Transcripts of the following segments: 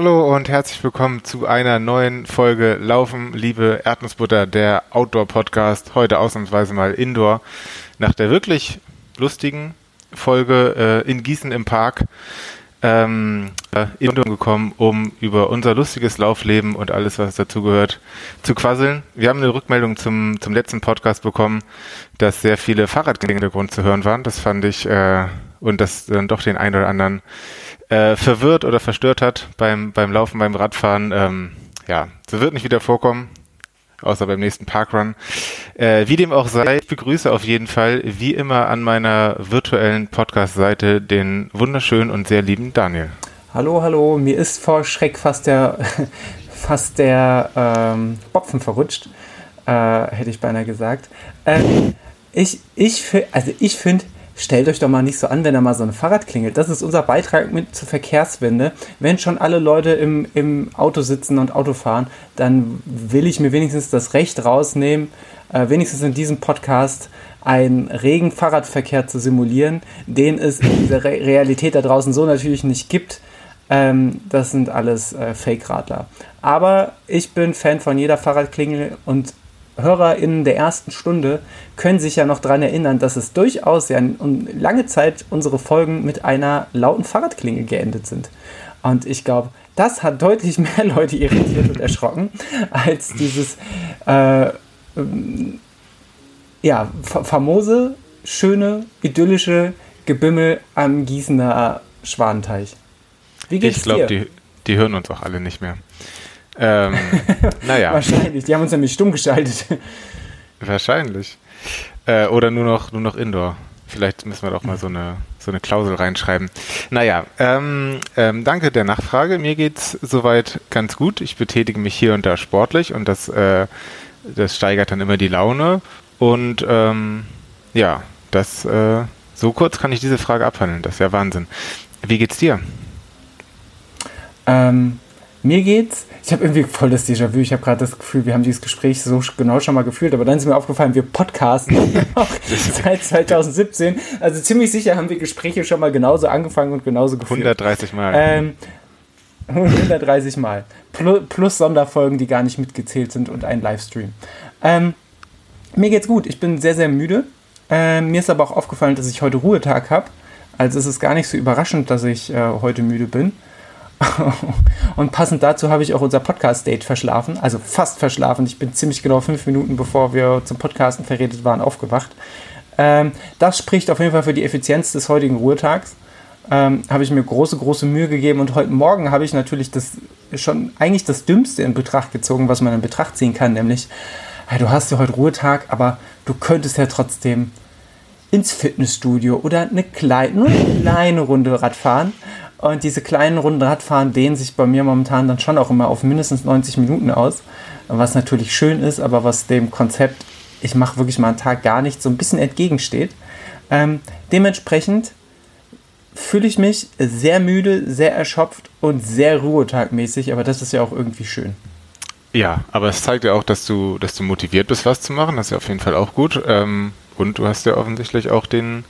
Hallo und herzlich willkommen zu einer neuen Folge Laufen, liebe Erdnussbutter, der Outdoor-Podcast. Heute ausnahmsweise mal Indoor. Nach der wirklich lustigen Folge äh, in Gießen im Park ähm, äh, Indoor gekommen, um über unser lustiges Laufleben und alles, was dazugehört, zu quasseln. Wir haben eine Rückmeldung zum, zum letzten Podcast bekommen, dass sehr viele Fahrradklänge im Hintergrund zu hören waren. Das fand ich äh, und das dann doch den einen oder anderen äh, verwirrt oder verstört hat beim, beim Laufen, beim Radfahren. Ähm, ja, so wird nicht wieder vorkommen, außer beim nächsten Parkrun. Äh, wie dem auch sei, ich begrüße auf jeden Fall, wie immer an meiner virtuellen Podcast-Seite, den wunderschönen und sehr lieben Daniel. Hallo, hallo, mir ist vor Schreck fast der, fast der ähm, Bopfen verrutscht, äh, hätte ich beinahe gesagt. Ähm, ich ich, also ich finde, stellt euch doch mal nicht so an, wenn da mal so ein Fahrrad klingelt. Das ist unser Beitrag mit zur Verkehrswende. Wenn schon alle Leute im, im Auto sitzen und Auto fahren, dann will ich mir wenigstens das Recht rausnehmen, äh, wenigstens in diesem Podcast einen regen Fahrradverkehr zu simulieren, den es in dieser Re Realität da draußen so natürlich nicht gibt. Ähm, das sind alles äh, Fake-Radler. Aber ich bin Fan von jeder Fahrradklingel und HörerInnen der ersten Stunde können sich ja noch daran erinnern, dass es durchaus ja lange Zeit unsere Folgen mit einer lauten Fahrradklingel geendet sind. Und ich glaube, das hat deutlich mehr Leute irritiert und erschrocken, als dieses äh, ähm, ja, famose, schöne, idyllische Gebimmel am Gießener Schwanenteich. Wie geht's ich glaube, die, die hören uns auch alle nicht mehr. Ähm, naja. Wahrscheinlich, die haben uns nämlich stumm geschaltet. Wahrscheinlich. Äh, oder nur noch, nur noch Indoor. Vielleicht müssen wir doch mal so eine, so eine Klausel reinschreiben. Naja, ähm, ähm, danke der Nachfrage. Mir geht's soweit ganz gut. Ich betätige mich hier und da sportlich und das, äh, das steigert dann immer die Laune. Und ähm, ja, das äh, so kurz kann ich diese Frage abhandeln. Das ist ja Wahnsinn. Wie geht's dir? Ähm, mir geht's, ich habe irgendwie voll das Déjà-vu. Ich habe gerade das Gefühl, wir haben dieses Gespräch so genau schon mal gefühlt, aber dann ist mir aufgefallen, wir podcasten auch seit 2017. Also ziemlich sicher haben wir Gespräche schon mal genauso angefangen und genauso geführt. 130 Mal. Ähm, 130 Mal. Plus, plus, Sonderfolgen, die gar nicht mitgezählt sind und ein Livestream. Ähm, mir geht's gut. Ich bin sehr, sehr müde. Ähm, mir ist aber auch aufgefallen, dass ich heute Ruhetag habe. Also es ist gar nicht so überraschend, dass ich äh, heute müde bin. und passend dazu habe ich auch unser Podcast-Date verschlafen, also fast verschlafen. Ich bin ziemlich genau fünf Minuten bevor wir zum Podcasten verredet waren aufgewacht. Ähm, das spricht auf jeden Fall für die Effizienz des heutigen Ruhetags. Ähm, habe ich mir große, große Mühe gegeben und heute Morgen habe ich natürlich das schon eigentlich das Dümmste in Betracht gezogen, was man in Betracht ziehen kann, nämlich hey, du hast ja heute Ruhetag, aber du könntest ja trotzdem ins Fitnessstudio oder eine kleine, nur eine kleine Runde Radfahren und diese kleinen Runden Radfahren dehnen sich bei mir momentan dann schon auch immer auf mindestens 90 Minuten aus, was natürlich schön ist, aber was dem Konzept, ich mache wirklich mal einen Tag gar nichts, so ein bisschen entgegensteht. Ähm, dementsprechend fühle ich mich sehr müde, sehr erschöpft und sehr ruhetagmäßig, aber das ist ja auch irgendwie schön. Ja, aber es zeigt ja auch, dass du, dass du motiviert bist, was zu machen. Das ist ja auf jeden Fall auch gut. Ähm, und du hast ja offensichtlich auch den,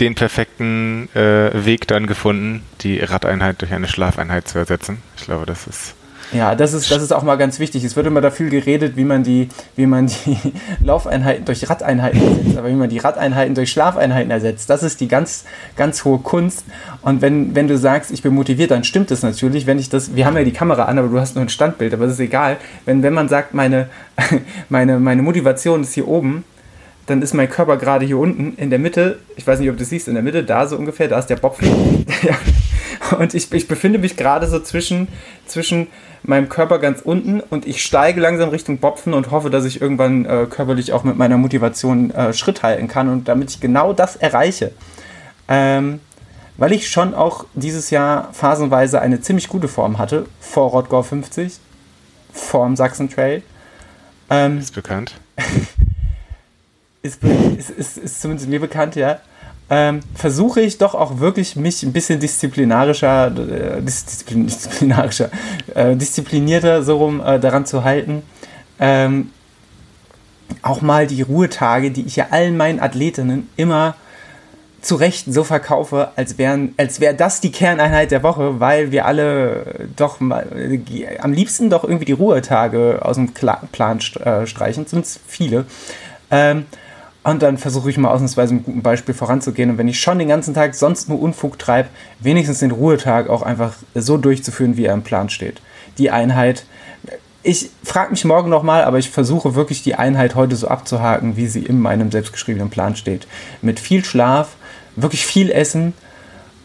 den perfekten äh, Weg dann gefunden, die Radeinheit durch eine Schlafeinheit zu ersetzen. Ich glaube, das ist. Ja, das ist, das ist auch mal ganz wichtig. Es wird immer dafür geredet, wie man die, wie man die Laufeinheiten durch Radeinheiten ersetzt, aber wie man die Radeinheiten durch Schlafeinheiten ersetzt. Das ist die ganz, ganz hohe Kunst. Und wenn, wenn du sagst, ich bin motiviert, dann stimmt das natürlich. Wenn ich das, wir haben ja die Kamera an, aber du hast nur ein Standbild, aber das ist egal. Wenn, wenn man sagt, meine, meine, meine Motivation ist hier oben, dann ist mein Körper gerade hier unten in der Mitte. Ich weiß nicht, ob du siehst, in der Mitte, da so ungefähr, da ist der Bopf. und ich, ich befinde mich gerade so zwischen, zwischen meinem Körper ganz unten und ich steige langsam Richtung Bopfen und hoffe, dass ich irgendwann äh, körperlich auch mit meiner Motivation äh, Schritt halten kann und damit ich genau das erreiche. Ähm, weil ich schon auch dieses Jahr phasenweise eine ziemlich gute Form hatte, vor Rottgau 50, vor dem Sachsen Trail. Ähm, ist bekannt. ist, ist, ist, ist zumindest mir bekannt, ja, ähm, versuche ich doch auch wirklich mich ein bisschen disziplinarischer, äh, disziplin, disziplinarischer, äh, disziplinierter so rum äh, daran zu halten. Ähm, auch mal die Ruhetage, die ich ja allen meinen Athletinnen immer zu Recht so verkaufe, als, wären, als wäre das die Kerneinheit der Woche, weil wir alle doch mal, äh, am liebsten doch irgendwie die Ruhetage aus dem Kla Plan äh, streichen, zumindest viele. Ähm, und dann versuche ich mal ausnahmsweise mit gutem Beispiel voranzugehen. Und wenn ich schon den ganzen Tag sonst nur Unfug treibe, wenigstens den Ruhetag auch einfach so durchzuführen, wie er im Plan steht. Die Einheit. Ich frage mich morgen nochmal, aber ich versuche wirklich die Einheit heute so abzuhaken, wie sie in meinem selbstgeschriebenen Plan steht. Mit viel Schlaf, wirklich viel Essen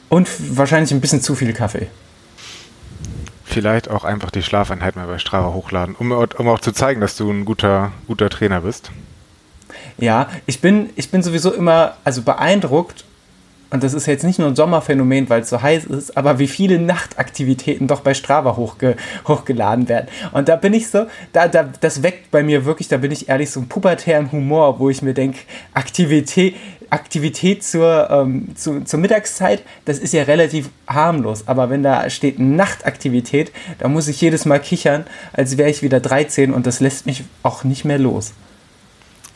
und wahrscheinlich ein bisschen zu viel Kaffee. Vielleicht auch einfach die Schlafeinheit mal bei Strava hochladen, um, um auch zu zeigen, dass du ein guter, guter Trainer bist. Ja, ich bin, ich bin sowieso immer also beeindruckt, und das ist jetzt nicht nur ein Sommerphänomen, weil es so heiß ist, aber wie viele Nachtaktivitäten doch bei Strava hochge hochgeladen werden. Und da bin ich so, da, da, das weckt bei mir wirklich, da bin ich ehrlich, so einen pubertären Humor, wo ich mir denke, Aktivität, Aktivität zur, ähm, zu, zur Mittagszeit, das ist ja relativ harmlos. Aber wenn da steht Nachtaktivität, da muss ich jedes Mal kichern, als wäre ich wieder 13 und das lässt mich auch nicht mehr los.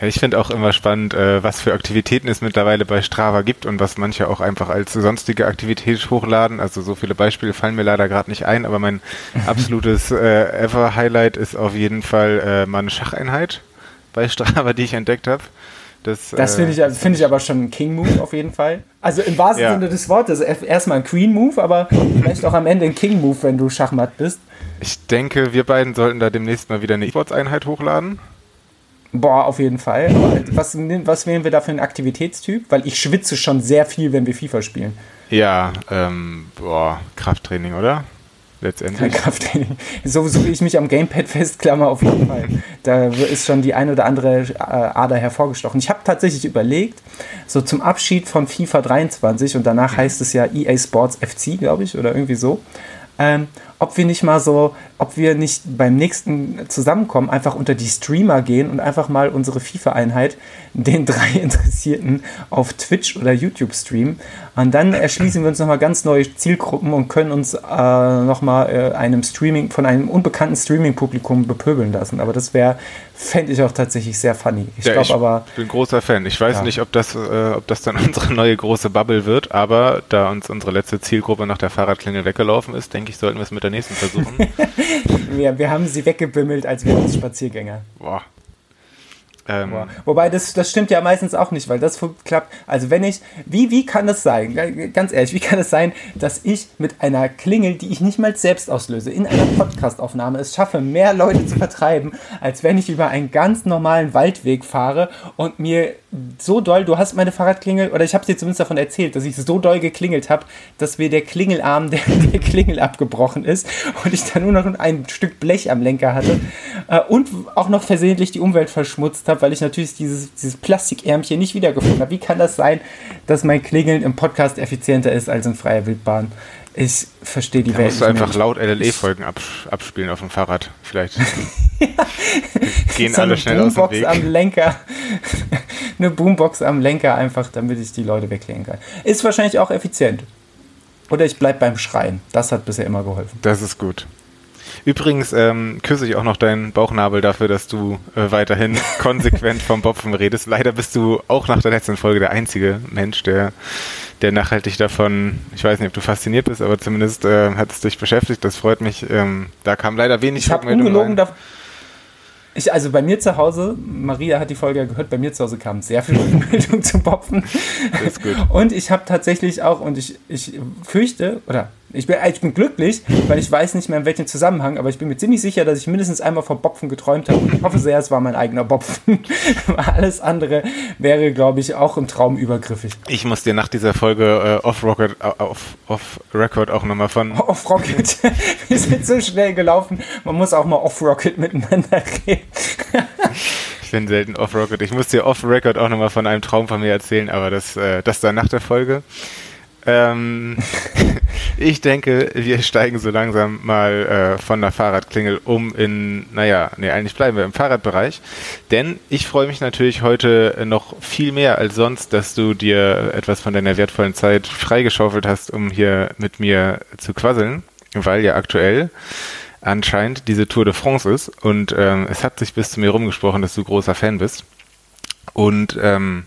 Ja, ich finde auch immer spannend, äh, was für Aktivitäten es mittlerweile bei Strava gibt und was manche auch einfach als sonstige Aktivität hochladen. Also so viele Beispiele fallen mir leider gerade nicht ein, aber mein absolutes äh, Ever-Highlight ist auf jeden Fall äh, mal eine Schacheinheit bei Strava, die ich entdeckt habe. Das, das finde ich, also find ich aber schon ein King-Move auf jeden Fall. Also im wahrsten ja. Sinne des Wortes. Erstmal ein Queen-Move, aber vielleicht auch am Ende ein King-Move, wenn du Schachmatt bist. Ich denke, wir beiden sollten da demnächst mal wieder eine E-Sports-Einheit hochladen. Boah, auf jeden Fall. Was, was wählen wir da für einen Aktivitätstyp? Weil ich schwitze schon sehr viel, wenn wir FIFA spielen. Ja, ähm, boah, Krafttraining, oder? Letztendlich. Krafttraining. So, so wie ich mich am Gamepad festklammer, auf jeden Fall. Da ist schon die eine oder andere äh, Ader hervorgestochen. Ich habe tatsächlich überlegt, so zum Abschied von FIFA 23 und danach heißt es ja EA Sports FC, glaube ich, oder irgendwie so. Ähm, ob wir nicht mal so, ob wir nicht beim nächsten Zusammenkommen einfach unter die Streamer gehen und einfach mal unsere FIFA-Einheit den drei Interessierten auf Twitch oder YouTube streamen. Und dann erschließen wir uns nochmal ganz neue Zielgruppen und können uns äh, nochmal äh, einem Streaming, von einem unbekannten Streaming-Publikum bepöbeln lassen. Aber das wäre, fände ich auch tatsächlich sehr funny. Ich ja, glaube aber. Ich bin großer Fan. Ich weiß ja. nicht, ob das, äh, ob das dann unsere neue große Bubble wird, aber da uns unsere letzte Zielgruppe nach der Fahrradklingel weggelaufen ist, denke ich, sollten wir es mit der nächsten versuchen. wir, wir haben sie weggebimmelt, als wären es Spaziergänger. Boah. Ähm, Wobei, das, das stimmt ja meistens auch nicht, weil das klappt. Also wenn ich, wie, wie kann das sein, ganz ehrlich, wie kann es das sein, dass ich mit einer Klingel, die ich nicht mal selbst auslöse, in einer Podcastaufnahme es schaffe, mehr Leute zu vertreiben, als wenn ich über einen ganz normalen Waldweg fahre und mir so doll, du hast meine Fahrradklingel, oder ich habe dir zumindest davon erzählt, dass ich so doll geklingelt habe, dass mir der Klingelarm der, der Klingel abgebrochen ist und ich dann nur noch ein Stück Blech am Lenker hatte äh, und auch noch versehentlich die Umwelt verschmutzt habe habe, weil ich natürlich dieses, dieses Plastikärmchen nicht wiedergefunden habe. Wie kann das sein, dass mein Klingeln im Podcast effizienter ist als in freier Wildbahn? Ich verstehe die da Welt musst du einfach laut LLE-Folgen abspielen auf dem Fahrrad. Vielleicht gehen alle schnell Boombox aus dem Weg. am Lenker. eine Boombox am Lenker einfach, damit ich die Leute weglegen kann. Ist wahrscheinlich auch effizient. Oder ich bleibe beim Schreien. Das hat bisher immer geholfen. Das ist gut. Übrigens ähm, küsse ich auch noch deinen Bauchnabel dafür, dass du äh, weiterhin konsequent vom Bopfen redest. Leider bist du auch nach der letzten Folge der einzige Mensch, der, der nachhaltig davon, ich weiß nicht, ob du fasziniert bist, aber zumindest äh, hat es dich beschäftigt. Das freut mich. Ähm, da kam leider wenig ich Rückmeldung ungelogen rein. Ich, also bei mir zu Hause, Maria hat die Folge gehört, bei mir zu Hause kam sehr viel Rückmeldung zum Bopfen. Ist gut. Und ich habe tatsächlich auch, und ich, ich fürchte, oder ich bin, ich bin glücklich, weil ich weiß nicht mehr in welchem Zusammenhang, aber ich bin mir ziemlich sicher, dass ich mindestens einmal vom Bopfen geträumt habe. Und ich hoffe sehr, es war mein eigener Bopfen. Alles andere wäre, glaube ich, auch im Traum übergriffig. Ich muss dir nach dieser Folge äh, Off-Rocket äh, off, off Record auch nochmal von. Off-Rocket. Wir sind so schnell gelaufen. Man muss auch mal Off-Rocket miteinander reden. ich bin selten Off-Rocket. Ich muss dir Off-Record auch nochmal von einem Traum von mir erzählen, aber das, äh, das dann nach der Folge. Ähm, ich denke, wir steigen so langsam mal äh, von der Fahrradklingel um in, naja, nee, eigentlich bleiben wir im Fahrradbereich. Denn ich freue mich natürlich heute noch viel mehr als sonst, dass du dir etwas von deiner wertvollen Zeit freigeschaufelt hast, um hier mit mir zu quasseln, weil ja aktuell anscheinend diese Tour de France ist und ähm, es hat sich bis zu mir rumgesprochen, dass du großer Fan bist. Und ähm,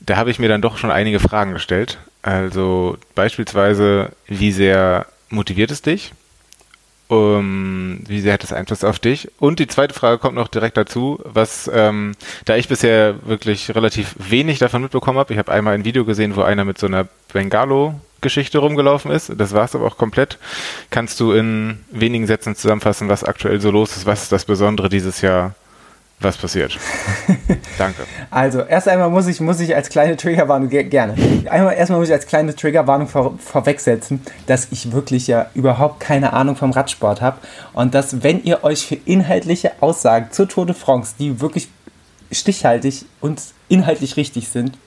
da habe ich mir dann doch schon einige Fragen gestellt. Also beispielsweise, wie sehr motiviert es dich? Um, wie sehr hat das Einfluss auf dich? Und die zweite Frage kommt noch direkt dazu, was, ähm, da ich bisher wirklich relativ wenig davon mitbekommen habe, ich habe einmal ein Video gesehen, wo einer mit so einer Bengalo-Geschichte rumgelaufen ist, das war es aber auch komplett. Kannst du in wenigen Sätzen zusammenfassen, was aktuell so los ist, was ist das Besondere dieses Jahr was passiert? Danke. Also, erst einmal muss ich, muss ich als kleine Triggerwarnung, gerne. Einmal, erstmal muss ich als kleine Triggerwarnung vor, vorwegsetzen, dass ich wirklich ja überhaupt keine Ahnung vom Radsport habe und dass, wenn ihr euch für inhaltliche Aussagen zur Tour de France, die wirklich stichhaltig und inhaltlich richtig sind,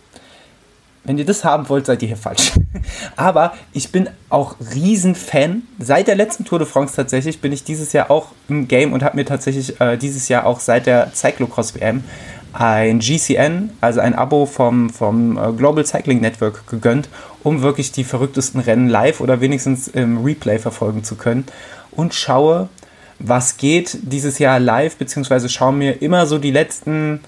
wenn ihr das haben wollt, seid ihr hier falsch. Aber ich bin auch Riesenfan. Seit der letzten Tour de France tatsächlich bin ich dieses Jahr auch im Game und habe mir tatsächlich äh, dieses Jahr auch seit der Cyclocross WM ein GCN, also ein Abo vom, vom äh, Global Cycling Network gegönnt, um wirklich die verrücktesten Rennen live oder wenigstens im Replay verfolgen zu können. Und schaue, was geht dieses Jahr live, beziehungsweise schaue mir immer so die letzten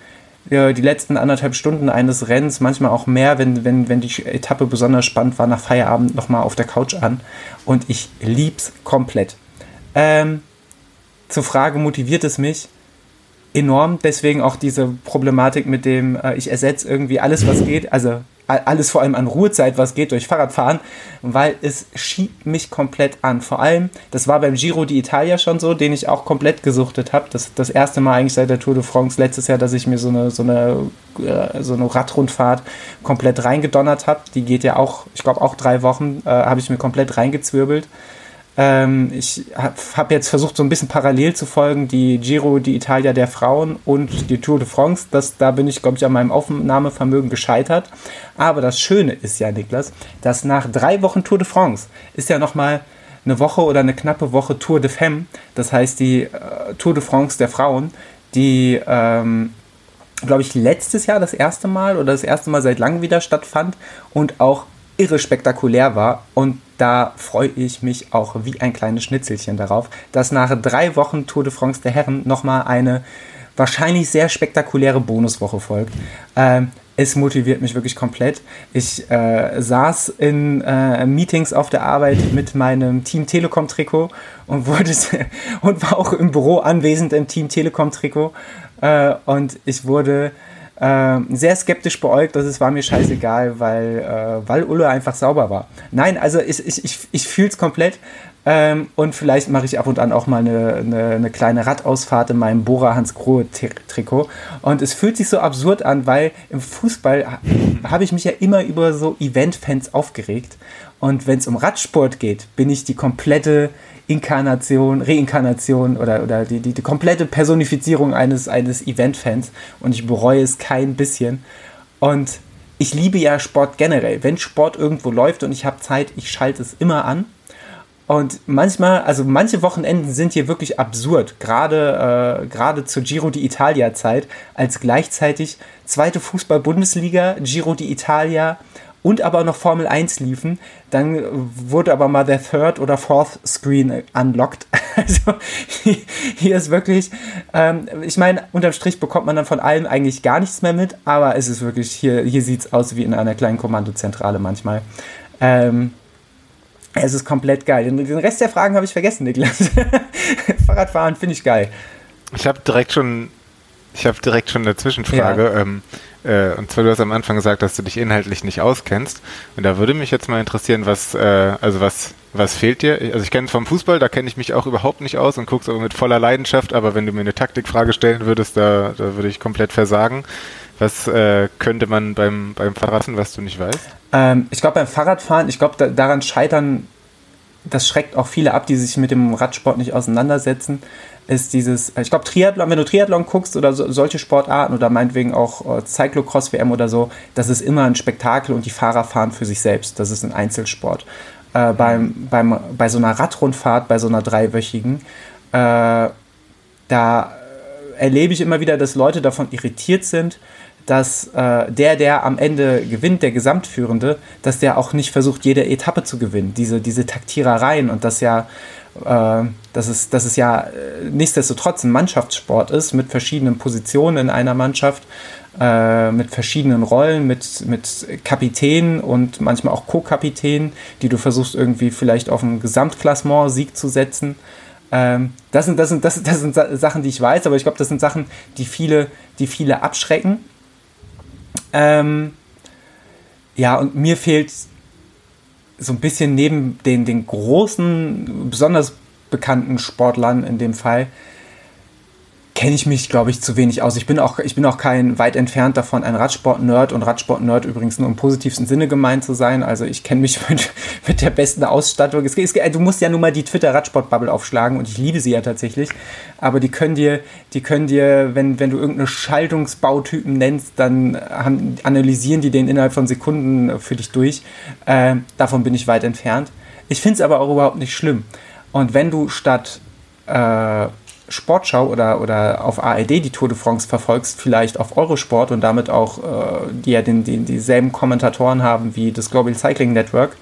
die letzten anderthalb Stunden eines Rennens, manchmal auch mehr, wenn, wenn, wenn die Etappe besonders spannend war, nach Feierabend nochmal auf der Couch an. Und ich lieb's komplett. Ähm, zur Frage, motiviert es mich? Enorm. Deswegen auch diese Problematik mit dem, äh, ich ersetze irgendwie alles, was geht. Also alles vor allem an Ruhezeit, was geht durch Fahrradfahren, weil es schiebt mich komplett an. Vor allem, das war beim Giro d'Italia schon so, den ich auch komplett gesuchtet habe. Das, das erste Mal eigentlich seit der Tour de France letztes Jahr, dass ich mir so eine, so eine, äh, so eine Radrundfahrt komplett reingedonnert habe. Die geht ja auch, ich glaube auch drei Wochen, äh, habe ich mir komplett reingezwirbelt. Ähm, ich habe hab jetzt versucht, so ein bisschen parallel zu folgen, die Giro d'Italia der Frauen und die Tour de France. Das, da bin ich, glaube ich, an meinem Aufnahmevermögen gescheitert. Aber das Schöne ist ja, Niklas, dass nach drei Wochen Tour de France ist ja nochmal eine Woche oder eine knappe Woche Tour de Femme, das heißt die äh, Tour de France der Frauen, die, ähm, glaube ich, letztes Jahr das erste Mal oder das erste Mal seit langem wieder stattfand und auch irre spektakulär war. Und da freue ich mich auch wie ein kleines Schnitzelchen darauf, dass nach drei Wochen Tour de France der Herren nochmal eine wahrscheinlich sehr spektakuläre Bonuswoche folgt. Ähm, es motiviert mich wirklich komplett. Ich äh, saß in äh, Meetings auf der Arbeit mit meinem Team Telekom Trikot und wurde und war auch im Büro anwesend im Team Telekom Trikot äh, und ich wurde sehr skeptisch beäugt, dass es war mir scheißegal, weil, äh, weil Ulle einfach sauber war. Nein, also ich, ich, ich, ich fühle es komplett. Ähm, und vielleicht mache ich ab und an auch mal eine, eine, eine kleine Radausfahrt in meinem Bora Hans Grohe Trikot. Und es fühlt sich so absurd an, weil im Fußball habe ich mich ja immer über so Event-Fans aufgeregt. Und wenn es um Radsport geht, bin ich die komplette Inkarnation, Reinkarnation oder, oder die, die, die komplette Personifizierung eines, eines Event-Fans und ich bereue es kein bisschen. Und ich liebe ja Sport generell. Wenn Sport irgendwo läuft und ich habe Zeit, ich schalte es immer an. Und manchmal, also manche Wochenenden sind hier wirklich absurd, gerade, äh, gerade zur Giro d'Italia Zeit, als gleichzeitig zweite Fußball-Bundesliga, Giro d'Italia und aber noch Formel 1 liefen, dann wurde aber mal der Third oder Fourth Screen unlocked. Also hier ist wirklich, ähm, ich meine, unterm Strich bekommt man dann von allem eigentlich gar nichts mehr mit, aber es ist wirklich, hier, hier sieht es aus wie in einer kleinen Kommandozentrale manchmal. Ähm, es ist komplett geil. Den Rest der Fragen habe ich vergessen, Niklas. Fahrradfahren finde ich geil. Ich habe direkt schon, ich habe direkt schon eine Zwischenfrage. Ja. Ähm, äh, und zwar, du hast am Anfang gesagt, dass du dich inhaltlich nicht auskennst. Und da würde mich jetzt mal interessieren, was, äh, also was, was fehlt dir? Also ich kenne es vom Fußball, da kenne ich mich auch überhaupt nicht aus und gucke es aber mit voller Leidenschaft, aber wenn du mir eine Taktikfrage stellen würdest, da, da würde ich komplett versagen. Was äh, könnte man beim, beim Fahrradfahren, was du nicht weißt? Ähm, ich glaube beim Fahrradfahren, ich glaube da, daran scheitern, das schreckt auch viele ab, die sich mit dem Radsport nicht auseinandersetzen ist dieses, ich glaube, Triathlon, wenn du Triathlon guckst oder so, solche Sportarten oder meinetwegen auch äh, Cyclocross-WM oder so, das ist immer ein Spektakel und die Fahrer fahren für sich selbst. Das ist ein Einzelsport. Äh, beim, beim, bei so einer Radrundfahrt, bei so einer dreiwöchigen, äh, da erlebe ich immer wieder, dass Leute davon irritiert sind, dass äh, der, der am Ende gewinnt, der Gesamtführende, dass der auch nicht versucht, jede Etappe zu gewinnen. Diese, diese Taktierereien und das ja äh, dass, es, dass es ja äh, nichtsdestotrotz ein Mannschaftssport ist mit verschiedenen Positionen in einer Mannschaft. äh, mit verschiedenen Rollen, mit, mit Kapitänen und manchmal auch Co-Kapitänen, die du versuchst irgendwie vielleicht auf einen Gesamtklassement-Sieg zu setzen. Ähm, das, sind, das, sind, das, das sind Sachen, die ich weiß, aber ich glaube, das sind Sachen, die viele, die viele abschrecken. Ähm, ja, und mir fehlt so ein bisschen neben den, den großen, besonders bekannten Sportlern in dem Fall, kenne ich mich, glaube ich, zu wenig aus. Ich bin auch, ich bin auch kein weit entfernt davon, ein Radsport-Nerd und Radsport-Nerd übrigens nur im positivsten Sinne gemeint zu sein. Also ich kenne mich mit, mit der besten Ausstattung. Es, es, du musst ja nun mal die Twitter-Radsport-Bubble aufschlagen und ich liebe sie ja tatsächlich. Aber die können dir, die können dir, wenn, wenn du irgendeine Schaltungsbautypen nennst, dann haben, analysieren die den innerhalb von Sekunden für dich durch. Äh, davon bin ich weit entfernt. Ich finde es aber auch überhaupt nicht schlimm. Und wenn du statt äh, Sportschau oder, oder auf ARD die Tour de France verfolgst, vielleicht auf Eurosport und damit auch, äh, die ja den, den, dieselben Kommentatoren haben wie das Global Cycling Network,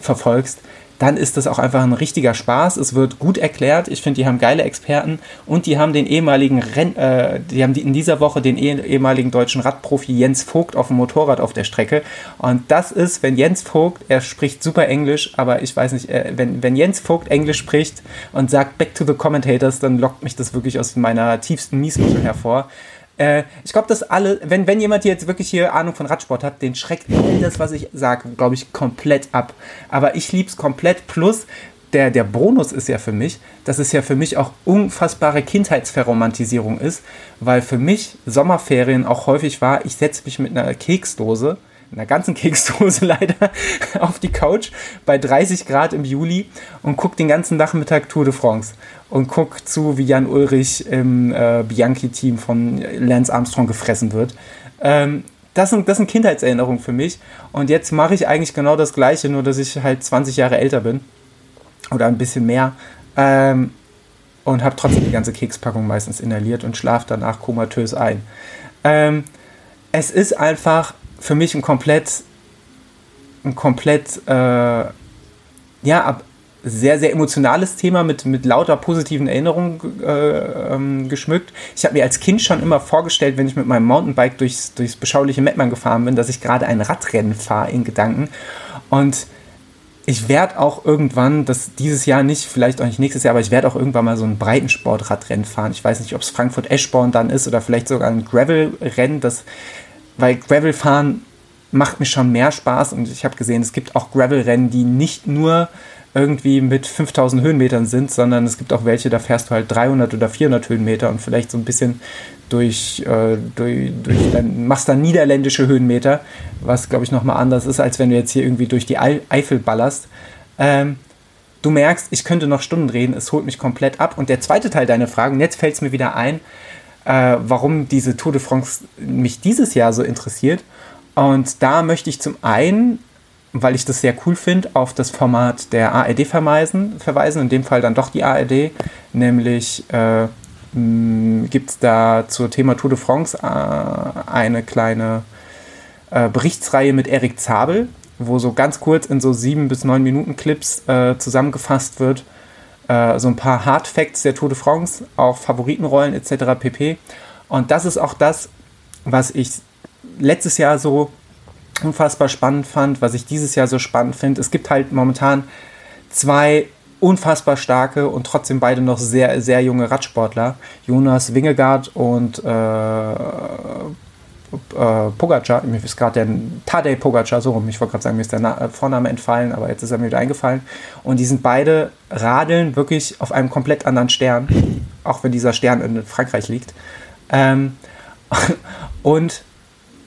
verfolgst, dann ist das auch einfach ein richtiger Spaß. Es wird gut erklärt. Ich finde, die haben geile Experten und die haben den ehemaligen Renn, äh, die haben in dieser Woche den eh, ehemaligen deutschen Radprofi Jens Vogt auf dem Motorrad auf der Strecke. Und das ist, wenn Jens Vogt, er spricht super Englisch, aber ich weiß nicht, äh, wenn, wenn Jens Vogt Englisch spricht und sagt Back to the Commentators, dann lockt mich das wirklich aus meiner tiefsten Miesmuschel hervor. Äh, ich glaube, dass alle, wenn, wenn jemand jetzt wirklich hier Ahnung von Radsport hat, den schreckt all das, was ich sage, glaube ich, komplett ab. Aber ich liebe es komplett. Plus, der, der Bonus ist ja für mich, dass es ja für mich auch unfassbare Kindheitsverromantisierung ist, weil für mich Sommerferien auch häufig war, ich setze mich mit einer Keksdose einer ganzen Keksdose leider auf die Couch bei 30 Grad im Juli und guck den ganzen Nachmittag Tour de France und guck zu, wie Jan Ulrich im äh, Bianchi-Team von Lance Armstrong gefressen wird. Ähm, das sind, das sind Kindheitserinnerungen für mich. Und jetzt mache ich eigentlich genau das Gleiche, nur dass ich halt 20 Jahre älter bin. Oder ein bisschen mehr. Ähm, und habe trotzdem die ganze Kekspackung meistens inhaliert und schlafe danach komatös ein. Ähm, es ist einfach für mich ein komplett, ein komplett, äh, ja, sehr, sehr emotionales Thema mit, mit lauter positiven Erinnerungen äh, ähm, geschmückt. Ich habe mir als Kind schon immer vorgestellt, wenn ich mit meinem Mountainbike durchs, durchs beschauliche Mettmann gefahren bin, dass ich gerade ein Radrennen fahre in Gedanken. Und ich werde auch irgendwann, das dieses Jahr nicht, vielleicht auch nicht nächstes Jahr, aber ich werde auch irgendwann mal so ein Breitensportradrennen fahren. Ich weiß nicht, ob es Frankfurt-Eschborn dann ist oder vielleicht sogar ein Gravel-Rennen. Das weil Gravel-Fahren macht mir schon mehr Spaß und ich habe gesehen, es gibt auch Gravel-Rennen, die nicht nur irgendwie mit 5000 Höhenmetern sind, sondern es gibt auch welche, da fährst du halt 300 oder 400 Höhenmeter und vielleicht so ein bisschen durch, äh, durch, durch dann machst dann niederländische Höhenmeter, was glaube ich nochmal anders ist, als wenn du jetzt hier irgendwie durch die Eifel ballerst. Ähm, du merkst, ich könnte noch Stunden reden, es holt mich komplett ab. Und der zweite Teil deiner Frage, und jetzt fällt es mir wieder ein, äh, warum diese Tour de France mich dieses Jahr so interessiert. Und da möchte ich zum einen, weil ich das sehr cool finde, auf das Format der ARD verweisen, verweisen, in dem Fall dann doch die ARD, nämlich äh, gibt es da zur Thema Tour de France äh, eine kleine äh, Berichtsreihe mit Erik Zabel, wo so ganz kurz in so sieben bis neun Minuten Clips äh, zusammengefasst wird, äh, so ein paar Hard Facts der Tour de France, auch Favoritenrollen etc. pp. Und das ist auch das, was ich letztes Jahr so unfassbar spannend fand, was ich dieses Jahr so spannend finde. Es gibt halt momentan zwei unfassbar starke und trotzdem beide noch sehr, sehr junge Radsportler. Jonas Wingegaard und äh, äh, Pogacar, mir ist gerade der Tadej Pogacar, so rum, ich wollte gerade sagen, mir ist der Na äh, Vorname entfallen, aber jetzt ist er mir wieder eingefallen. Und die sind beide radeln wirklich auf einem komplett anderen Stern, auch wenn dieser Stern in Frankreich liegt. Ähm, und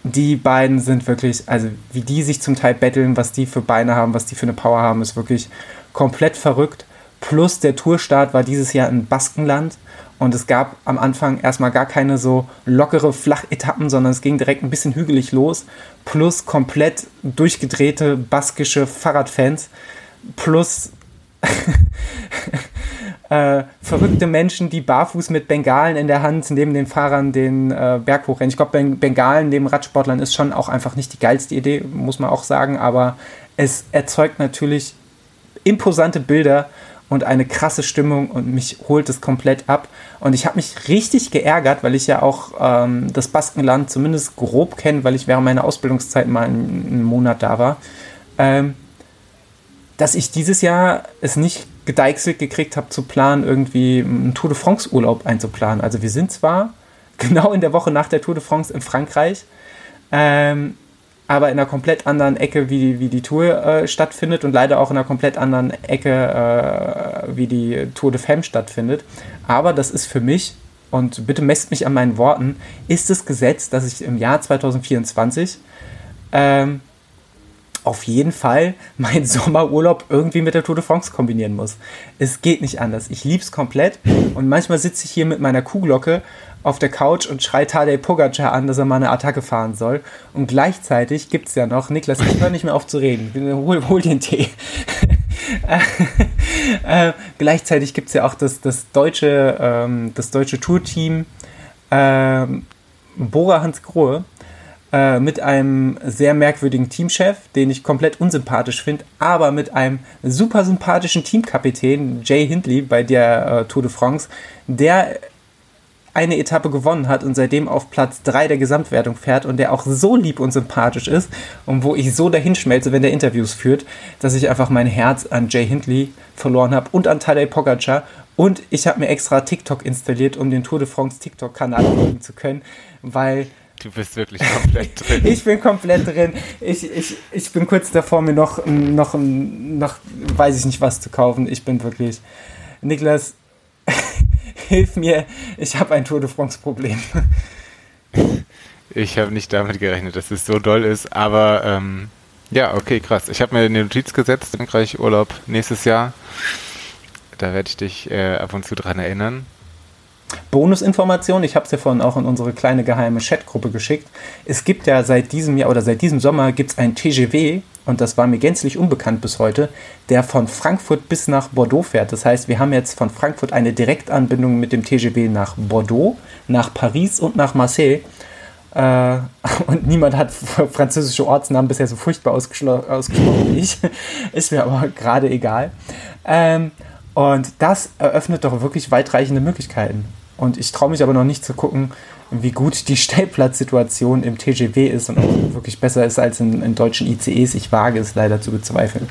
die beiden sind wirklich, also wie die sich zum Teil betteln, was die für Beine haben, was die für eine Power haben, ist wirklich komplett verrückt. Plus der Tourstart war dieses Jahr in Baskenland und es gab am Anfang erstmal gar keine so lockere Flachetappen, sondern es ging direkt ein bisschen hügelig los. Plus komplett durchgedrehte baskische Fahrradfans. Plus äh, verrückte Menschen, die barfuß mit Bengalen in der Hand neben den Fahrern den äh, Berg hochrennen. Ich glaube, Bengalen neben Radsportlern ist schon auch einfach nicht die geilste Idee, muss man auch sagen, aber es erzeugt natürlich imposante Bilder und eine krasse Stimmung und mich holt es komplett ab. Und ich habe mich richtig geärgert, weil ich ja auch ähm, das Baskenland zumindest grob kenne, weil ich während meiner Ausbildungszeit mal einen, einen Monat da war, ähm, dass ich dieses Jahr es nicht gedeichselt gekriegt habe zu planen, irgendwie einen Tour de France Urlaub einzuplanen. Also wir sind zwar genau in der Woche nach der Tour de France in Frankreich, ähm, aber in einer komplett anderen Ecke, wie die, wie die Tour äh, stattfindet und leider auch in einer komplett anderen Ecke, äh, wie die Tour de Femme stattfindet. Aber das ist für mich, und bitte messt mich an meinen Worten, ist das Gesetz, dass ich im Jahr 2024 ähm, auf jeden Fall meinen Sommerurlaub irgendwie mit der Tour de France kombinieren muss. Es geht nicht anders. Ich liebe es komplett und manchmal sitze ich hier mit meiner Kuhglocke auf der Couch und schreit Tadej Pogacar an, dass er mal eine Attacke fahren soll. Und gleichzeitig gibt es ja noch, Niklas, ich höre nicht mehr auf zu reden, hol, hol den Tee. äh, gleichzeitig gibt es ja auch das, das deutsche, ähm, deutsche Tourteam ähm, Bora Hans Grohe äh, mit einem sehr merkwürdigen Teamchef, den ich komplett unsympathisch finde, aber mit einem super sympathischen Teamkapitän, Jay Hindley, bei der äh, Tour de France, der eine Etappe gewonnen hat und seitdem auf Platz 3 der Gesamtwertung fährt und der auch so lieb und sympathisch ist und wo ich so dahinschmelze, wenn der Interviews führt, dass ich einfach mein Herz an Jay Hindley verloren habe und an Tadej Pogacar und ich habe mir extra TikTok installiert, um den Tour de France TikTok-Kanal folgen zu können, weil Du bist wirklich komplett drin. ich bin komplett drin. Ich, ich, ich bin kurz davor, mir noch, noch, noch, weiß ich nicht was zu kaufen. Ich bin wirklich. Niklas, hilf mir, ich habe ein Tour de France-Problem. Ich habe nicht damit gerechnet, dass es so doll ist, aber ähm, ja, okay, krass. Ich habe mir eine Notiz gesetzt, Frankreich Urlaub nächstes Jahr. Da werde ich dich äh, ab und zu dran erinnern. Bonusinformation, ich habe es ja vorhin auch in unsere kleine geheime Chatgruppe geschickt. Es gibt ja seit diesem Jahr oder seit diesem Sommer gibt es ein TGW und das war mir gänzlich unbekannt bis heute, der von Frankfurt bis nach Bordeaux fährt. Das heißt, wir haben jetzt von Frankfurt eine Direktanbindung mit dem TGW nach Bordeaux, nach Paris und nach Marseille. Äh, und niemand hat französische Ortsnamen bisher so furchtbar ausgesprochen wie ich. Ist mir aber gerade egal. Ähm, und das eröffnet doch wirklich weitreichende Möglichkeiten. Und ich traue mich aber noch nicht zu gucken, wie gut die Stellplatzsituation im TGW ist und ob wirklich besser ist als in, in, deutschen ICEs. Ich wage es leider zu bezweifeln.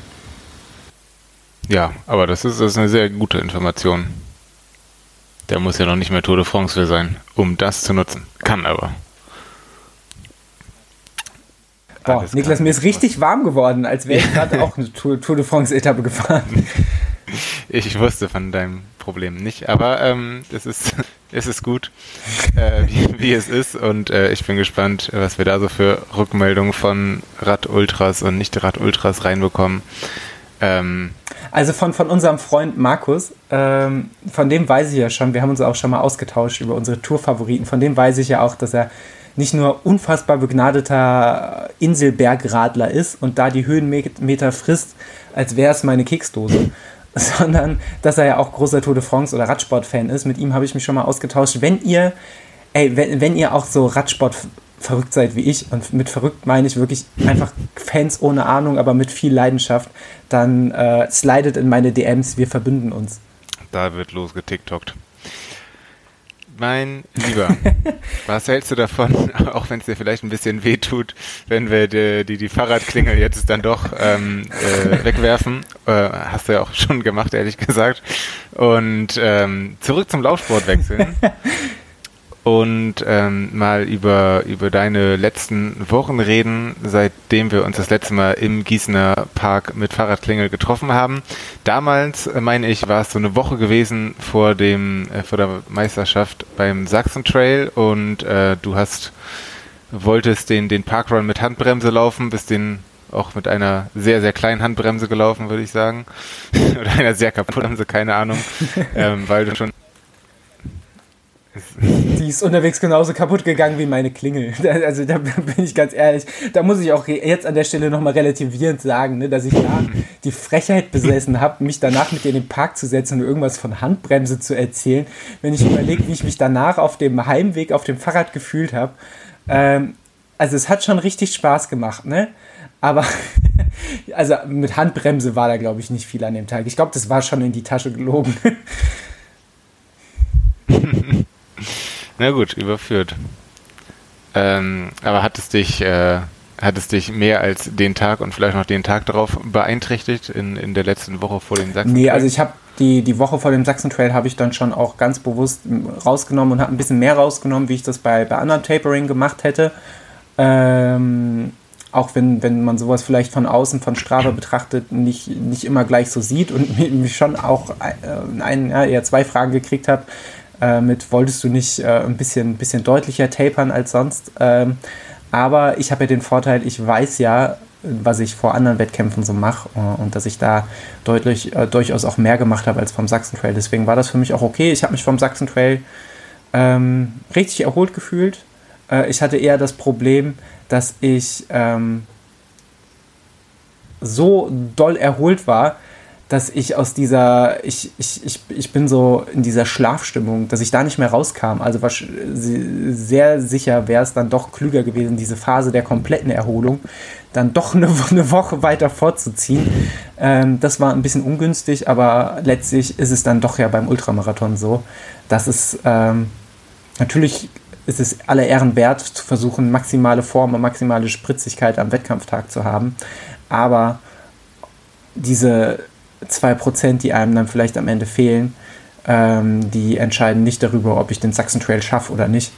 Ja, aber das ist, das ist eine sehr gute Information. Der muss ja noch nicht mehr Tour de France für sein, um das zu nutzen. Kann aber. Boah, Niklas, mir ist richtig warm geworden, als wäre ich gerade auch eine Tour, Tour de France-Etappe gefahren. Ich wusste von deinem Problem nicht, aber ähm, es, ist, es ist gut, äh, wie, wie, es ist und äh, ich bin gespannt, was wir da so für Rückmeldungen von Rad-Ultras und Nicht-Rad-Ultras reinbekommen. Ähm, also von, von unserem Freund Markus, ähm, von dem weiß ich ja schon, wir haben uns auch schon mal ausgetauscht über unsere Tour-Favoriten, von dem weiß ich ja auch, dass er nicht nur unfassbar begnadeter Inselbergradler ist und da die Höhenmeter frisst, als wäre es meine Keksdose, sondern dass er ja auch großer Tour de France oder Radsport-Fan ist. Mit ihm habe ich mich schon mal ausgetauscht. Wenn ihr, ey, wenn, wenn ihr auch so Radsport verrückt seid wie ich, und mit verrückt meine ich wirklich einfach Fans ohne Ahnung, aber mit viel Leidenschaft, dann äh, slidet in meine DMs, wir verbünden uns. Da wird losgetiktokt mein Lieber, was hältst du davon, auch wenn es dir vielleicht ein bisschen wehtut, wenn wir die, die, die Fahrradklingel jetzt dann doch ähm, äh, wegwerfen? Äh, hast du ja auch schon gemacht, ehrlich gesagt. Und ähm, zurück zum Laufsport wechseln und ähm, mal über, über deine letzten Wochen reden, seitdem wir uns das letzte Mal im Gießener Park mit Fahrradklingel getroffen haben. Damals, äh, meine ich, war es so eine Woche gewesen vor dem äh, vor der Meisterschaft beim Sachsen Trail und äh, du hast wolltest den den Parkrun mit Handbremse laufen, bist den auch mit einer sehr, sehr kleinen Handbremse gelaufen, würde ich sagen. Oder einer sehr kaputten Bremse, keine Ahnung. ähm, weil du schon die ist unterwegs genauso kaputt gegangen wie meine Klingel. Also da bin ich ganz ehrlich, da muss ich auch jetzt an der Stelle nochmal relativierend sagen, ne, dass ich da die Frechheit besessen habe, mich danach mit dir in den Park zu setzen und irgendwas von Handbremse zu erzählen. Wenn ich überlege, wie ich mich danach auf dem Heimweg auf dem Fahrrad gefühlt habe. Ähm, also es hat schon richtig Spaß gemacht, ne? Aber also mit Handbremse war da, glaube ich, nicht viel an dem Tag. Ich glaube, das war schon in die Tasche gelogen. Na gut, überführt. Ähm, aber hat es dich, äh, hat es dich mehr als den Tag und vielleicht noch den Tag darauf beeinträchtigt in, in der letzten Woche vor dem Sachsen? Nee, also ich habe die, die Woche vor dem Sachsen Trail habe ich dann schon auch ganz bewusst rausgenommen und habe ein bisschen mehr rausgenommen, wie ich das bei, bei anderen Tapering gemacht hätte. Ähm, auch wenn, wenn man sowas vielleicht von außen, von Strava betrachtet, nicht, nicht immer gleich so sieht und mich schon auch äh, ein, ja, eher zwei Fragen gekriegt habe, äh, mit wolltest du nicht äh, ein bisschen, bisschen deutlicher tapern als sonst. Ähm, aber ich habe ja den Vorteil, ich weiß ja, was ich vor anderen Wettkämpfen so mache äh, und dass ich da deutlich, äh, durchaus auch mehr gemacht habe als vom Sachsen Trail. Deswegen war das für mich auch okay. Ich habe mich vom Sachsen Trail ähm, richtig erholt gefühlt. Äh, ich hatte eher das Problem, dass ich ähm, so doll erholt war, dass ich aus dieser, ich, ich, ich, ich bin so in dieser Schlafstimmung, dass ich da nicht mehr rauskam. Also was, sehr sicher wäre es dann doch klüger gewesen, diese Phase der kompletten Erholung dann doch eine, eine Woche weiter vorzuziehen. Ähm, das war ein bisschen ungünstig, aber letztlich ist es dann doch ja beim Ultramarathon so, dass es ähm, natürlich ist es aller Ehren wert, zu versuchen, maximale Form und maximale Spritzigkeit am Wettkampftag zu haben. Aber diese 2%, die einem dann vielleicht am Ende fehlen, ähm, die entscheiden nicht darüber, ob ich den Sachsen Trail schaffe oder nicht.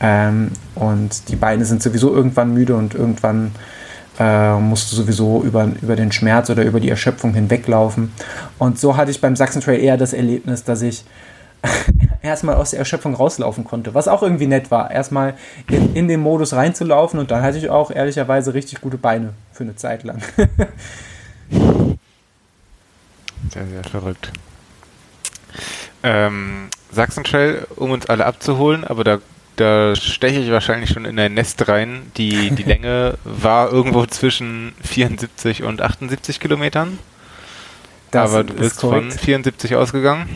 Ähm, und die Beine sind sowieso irgendwann müde und irgendwann äh, musst du sowieso über, über den Schmerz oder über die Erschöpfung hinweglaufen. Und so hatte ich beim Sachsen Trail eher das Erlebnis, dass ich erstmal aus der Erschöpfung rauslaufen konnte, was auch irgendwie nett war, erstmal in, in den Modus reinzulaufen und dann hatte ich auch ehrlicherweise richtig gute Beine für eine Zeit lang. Sehr, sehr verrückt. Ähm, Sachsen-Trail, um uns alle abzuholen, aber da, da steche ich wahrscheinlich schon in ein Nest rein. Die, die Länge war irgendwo zwischen 74 und 78 Kilometern. Das aber du bist von 74 ausgegangen.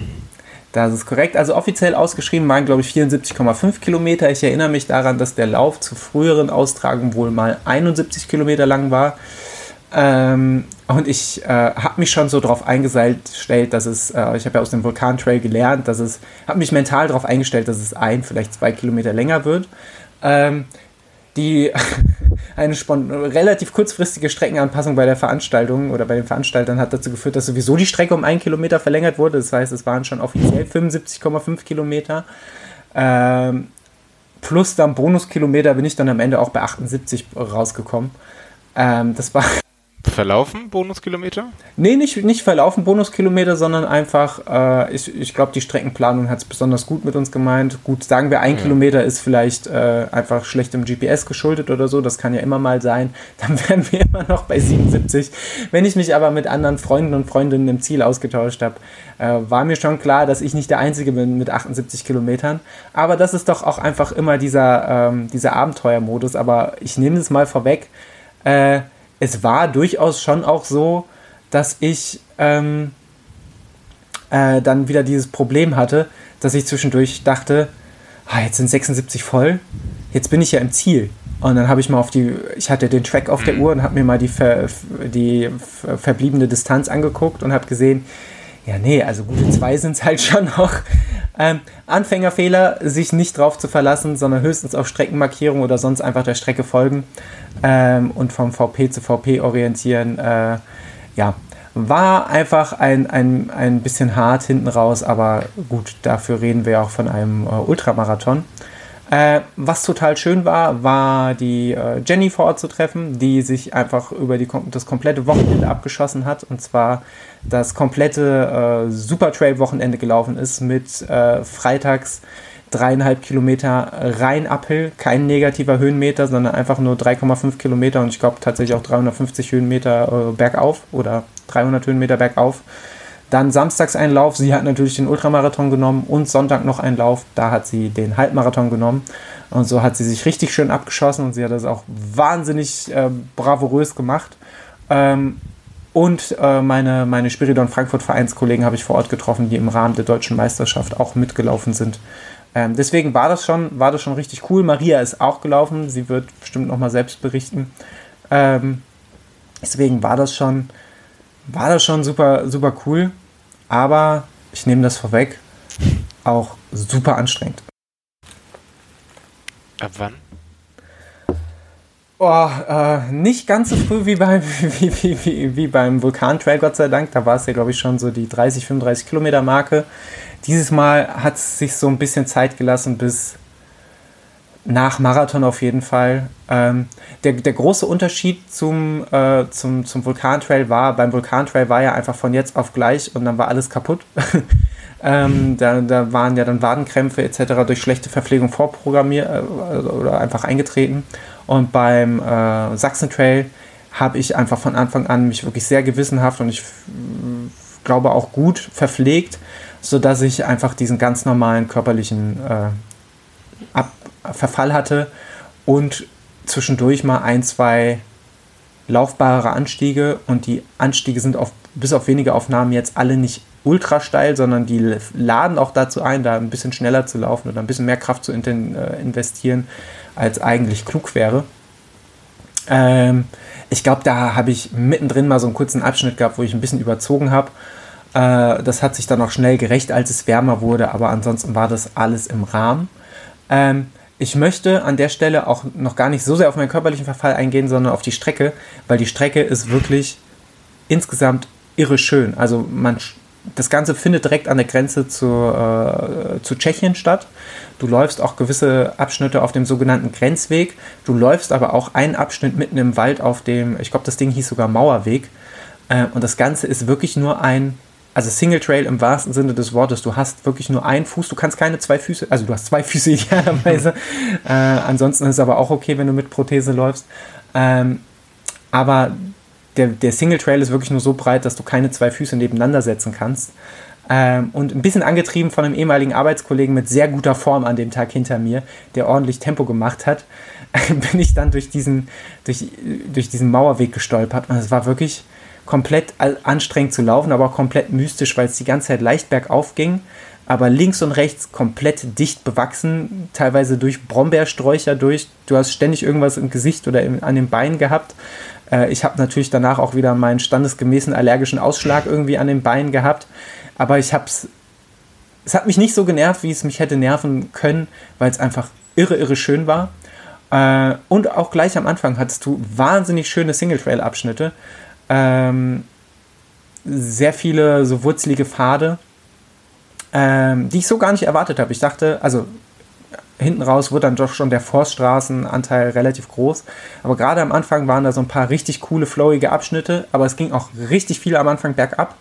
Das ist korrekt. Also offiziell ausgeschrieben waren, glaube ich, 74,5 Kilometer. Ich erinnere mich daran, dass der Lauf zu früheren Austragungen wohl mal 71 Kilometer lang war. Ähm, und ich äh, habe mich schon so darauf eingestellt, dass es, äh, ich habe ja aus dem Vulkantrail gelernt, dass es, habe mich mental darauf eingestellt, dass es ein, vielleicht zwei Kilometer länger wird. Ähm, die eine relativ kurzfristige Streckenanpassung bei der Veranstaltung oder bei den Veranstaltern hat dazu geführt, dass sowieso die Strecke um einen Kilometer verlängert wurde. Das heißt, es waren schon offiziell 75,5 Kilometer. Ähm, plus dann Bonuskilometer bin ich dann am Ende auch bei 78 rausgekommen. Ähm, das war Verlaufen Bonuskilometer? Nee, nicht, nicht verlaufen Bonuskilometer, sondern einfach, äh, ich, ich glaube, die Streckenplanung hat es besonders gut mit uns gemeint. Gut, sagen wir, ein ja. Kilometer ist vielleicht äh, einfach schlechtem GPS geschuldet oder so, das kann ja immer mal sein. Dann wären wir immer noch bei 77. Wenn ich mich aber mit anderen Freunden und Freundinnen im Ziel ausgetauscht habe, äh, war mir schon klar, dass ich nicht der Einzige bin mit 78 Kilometern. Aber das ist doch auch einfach immer dieser, ähm, dieser Abenteuermodus. Aber ich nehme es mal vorweg. Äh, es war durchaus schon auch so, dass ich ähm, äh, dann wieder dieses Problem hatte, dass ich zwischendurch dachte, ah, jetzt sind 76 voll, jetzt bin ich ja im Ziel. Und dann habe ich mal auf die, ich hatte den Track auf der mhm. Uhr und habe mir mal die, ver, die verbliebene Distanz angeguckt und habe gesehen, ja, nee, also gute zwei sind es halt schon noch. Ähm, Anfängerfehler, sich nicht drauf zu verlassen, sondern höchstens auf Streckenmarkierung oder sonst einfach der Strecke folgen ähm, und vom VP zu VP orientieren. Äh, ja, war einfach ein, ein, ein bisschen hart hinten raus, aber gut, dafür reden wir auch von einem äh, Ultramarathon. Äh, was total schön war, war die äh, Jenny vor Ort zu treffen, die sich einfach über die, das komplette Wochenende abgeschossen hat. Und zwar das komplette äh, Super Trail Wochenende gelaufen ist mit äh, freitags dreieinhalb Kilometer rein uphill, kein negativer Höhenmeter, sondern einfach nur 3,5 Kilometer. Und ich glaube tatsächlich auch 350 Höhenmeter äh, bergauf oder 300 Höhenmeter bergauf. Dann samstags ein Lauf. Sie hat natürlich den Ultramarathon genommen und Sonntag noch einen Lauf. Da hat sie den Halbmarathon genommen. Und so hat sie sich richtig schön abgeschossen und sie hat das auch wahnsinnig äh, bravourös gemacht. Ähm, und äh, meine, meine Spiridon Frankfurt Vereinskollegen habe ich vor Ort getroffen, die im Rahmen der deutschen Meisterschaft auch mitgelaufen sind. Ähm, deswegen war das, schon, war das schon richtig cool. Maria ist auch gelaufen. Sie wird bestimmt nochmal selbst berichten. Ähm, Deswegen war das schon, war das schon super, super cool. Aber ich nehme das vorweg, auch super anstrengend. Ab wann? Oh, äh, nicht ganz so früh wie beim, wie, wie, wie, wie beim Vulkan-Trail, Gott sei Dank. Da war es ja, glaube ich, schon so die 30, 35 Kilometer Marke. Dieses Mal hat es sich so ein bisschen Zeit gelassen bis nach Marathon auf jeden Fall. Ähm, der, der große Unterschied zum, äh, zum, zum Vulkantrail war, beim Vulkantrail war ja einfach von jetzt auf gleich und dann war alles kaputt. ähm, da, da waren ja dann Wadenkrämpfe etc. durch schlechte Verpflegung vorprogrammiert äh, oder einfach eingetreten. Und beim äh, Sachsen-Trail habe ich einfach von Anfang an mich wirklich sehr gewissenhaft und ich glaube auch gut verpflegt, sodass ich einfach diesen ganz normalen körperlichen äh, Ab Verfall hatte und zwischendurch mal ein, zwei laufbare Anstiege und die Anstiege sind auf, bis auf wenige Aufnahmen jetzt alle nicht ultra steil, sondern die laden auch dazu ein, da ein bisschen schneller zu laufen oder ein bisschen mehr Kraft zu äh, investieren, als eigentlich klug wäre. Ähm, ich glaube, da habe ich mittendrin mal so einen kurzen Abschnitt gehabt, wo ich ein bisschen überzogen habe. Äh, das hat sich dann auch schnell gerecht, als es wärmer wurde, aber ansonsten war das alles im Rahmen. Ähm, ich möchte an der Stelle auch noch gar nicht so sehr auf meinen körperlichen Verfall eingehen, sondern auf die Strecke, weil die Strecke ist wirklich insgesamt irre schön. Also man, das Ganze findet direkt an der Grenze zu, äh, zu Tschechien statt. Du läufst auch gewisse Abschnitte auf dem sogenannten Grenzweg. Du läufst aber auch einen Abschnitt mitten im Wald auf dem, ich glaube, das Ding hieß sogar Mauerweg. Äh, und das Ganze ist wirklich nur ein also Single Trail im wahrsten Sinne des Wortes. Du hast wirklich nur einen Fuß, du kannst keine zwei Füße, also du hast zwei Füße idealerweise. äh, ansonsten ist es aber auch okay, wenn du mit Prothese läufst. Ähm, aber der, der Single Trail ist wirklich nur so breit, dass du keine zwei Füße nebeneinander setzen kannst. Ähm, und ein bisschen angetrieben von einem ehemaligen Arbeitskollegen mit sehr guter Form an dem Tag hinter mir, der ordentlich Tempo gemacht hat, bin ich dann durch diesen, durch, durch diesen Mauerweg gestolpert. Und es war wirklich, komplett anstrengend zu laufen, aber auch komplett mystisch, weil es die ganze Zeit leicht bergauf ging, aber links und rechts komplett dicht bewachsen, teilweise durch Brombeersträucher durch. Du hast ständig irgendwas im Gesicht oder im, an den Beinen gehabt. Äh, ich habe natürlich danach auch wieder meinen standesgemäßen allergischen Ausschlag irgendwie an den Beinen gehabt, aber ich habe es es hat mich nicht so genervt, wie es mich hätte nerven können, weil es einfach irre, irre schön war. Äh, und auch gleich am Anfang hattest du wahnsinnig schöne Single-Trail-Abschnitte. Ähm, sehr viele so wurzelige Pfade, ähm, die ich so gar nicht erwartet habe. Ich dachte, also hinten raus wurde dann doch schon der Forststraßenanteil relativ groß. Aber gerade am Anfang waren da so ein paar richtig coole, flowige Abschnitte, aber es ging auch richtig viel am Anfang bergab,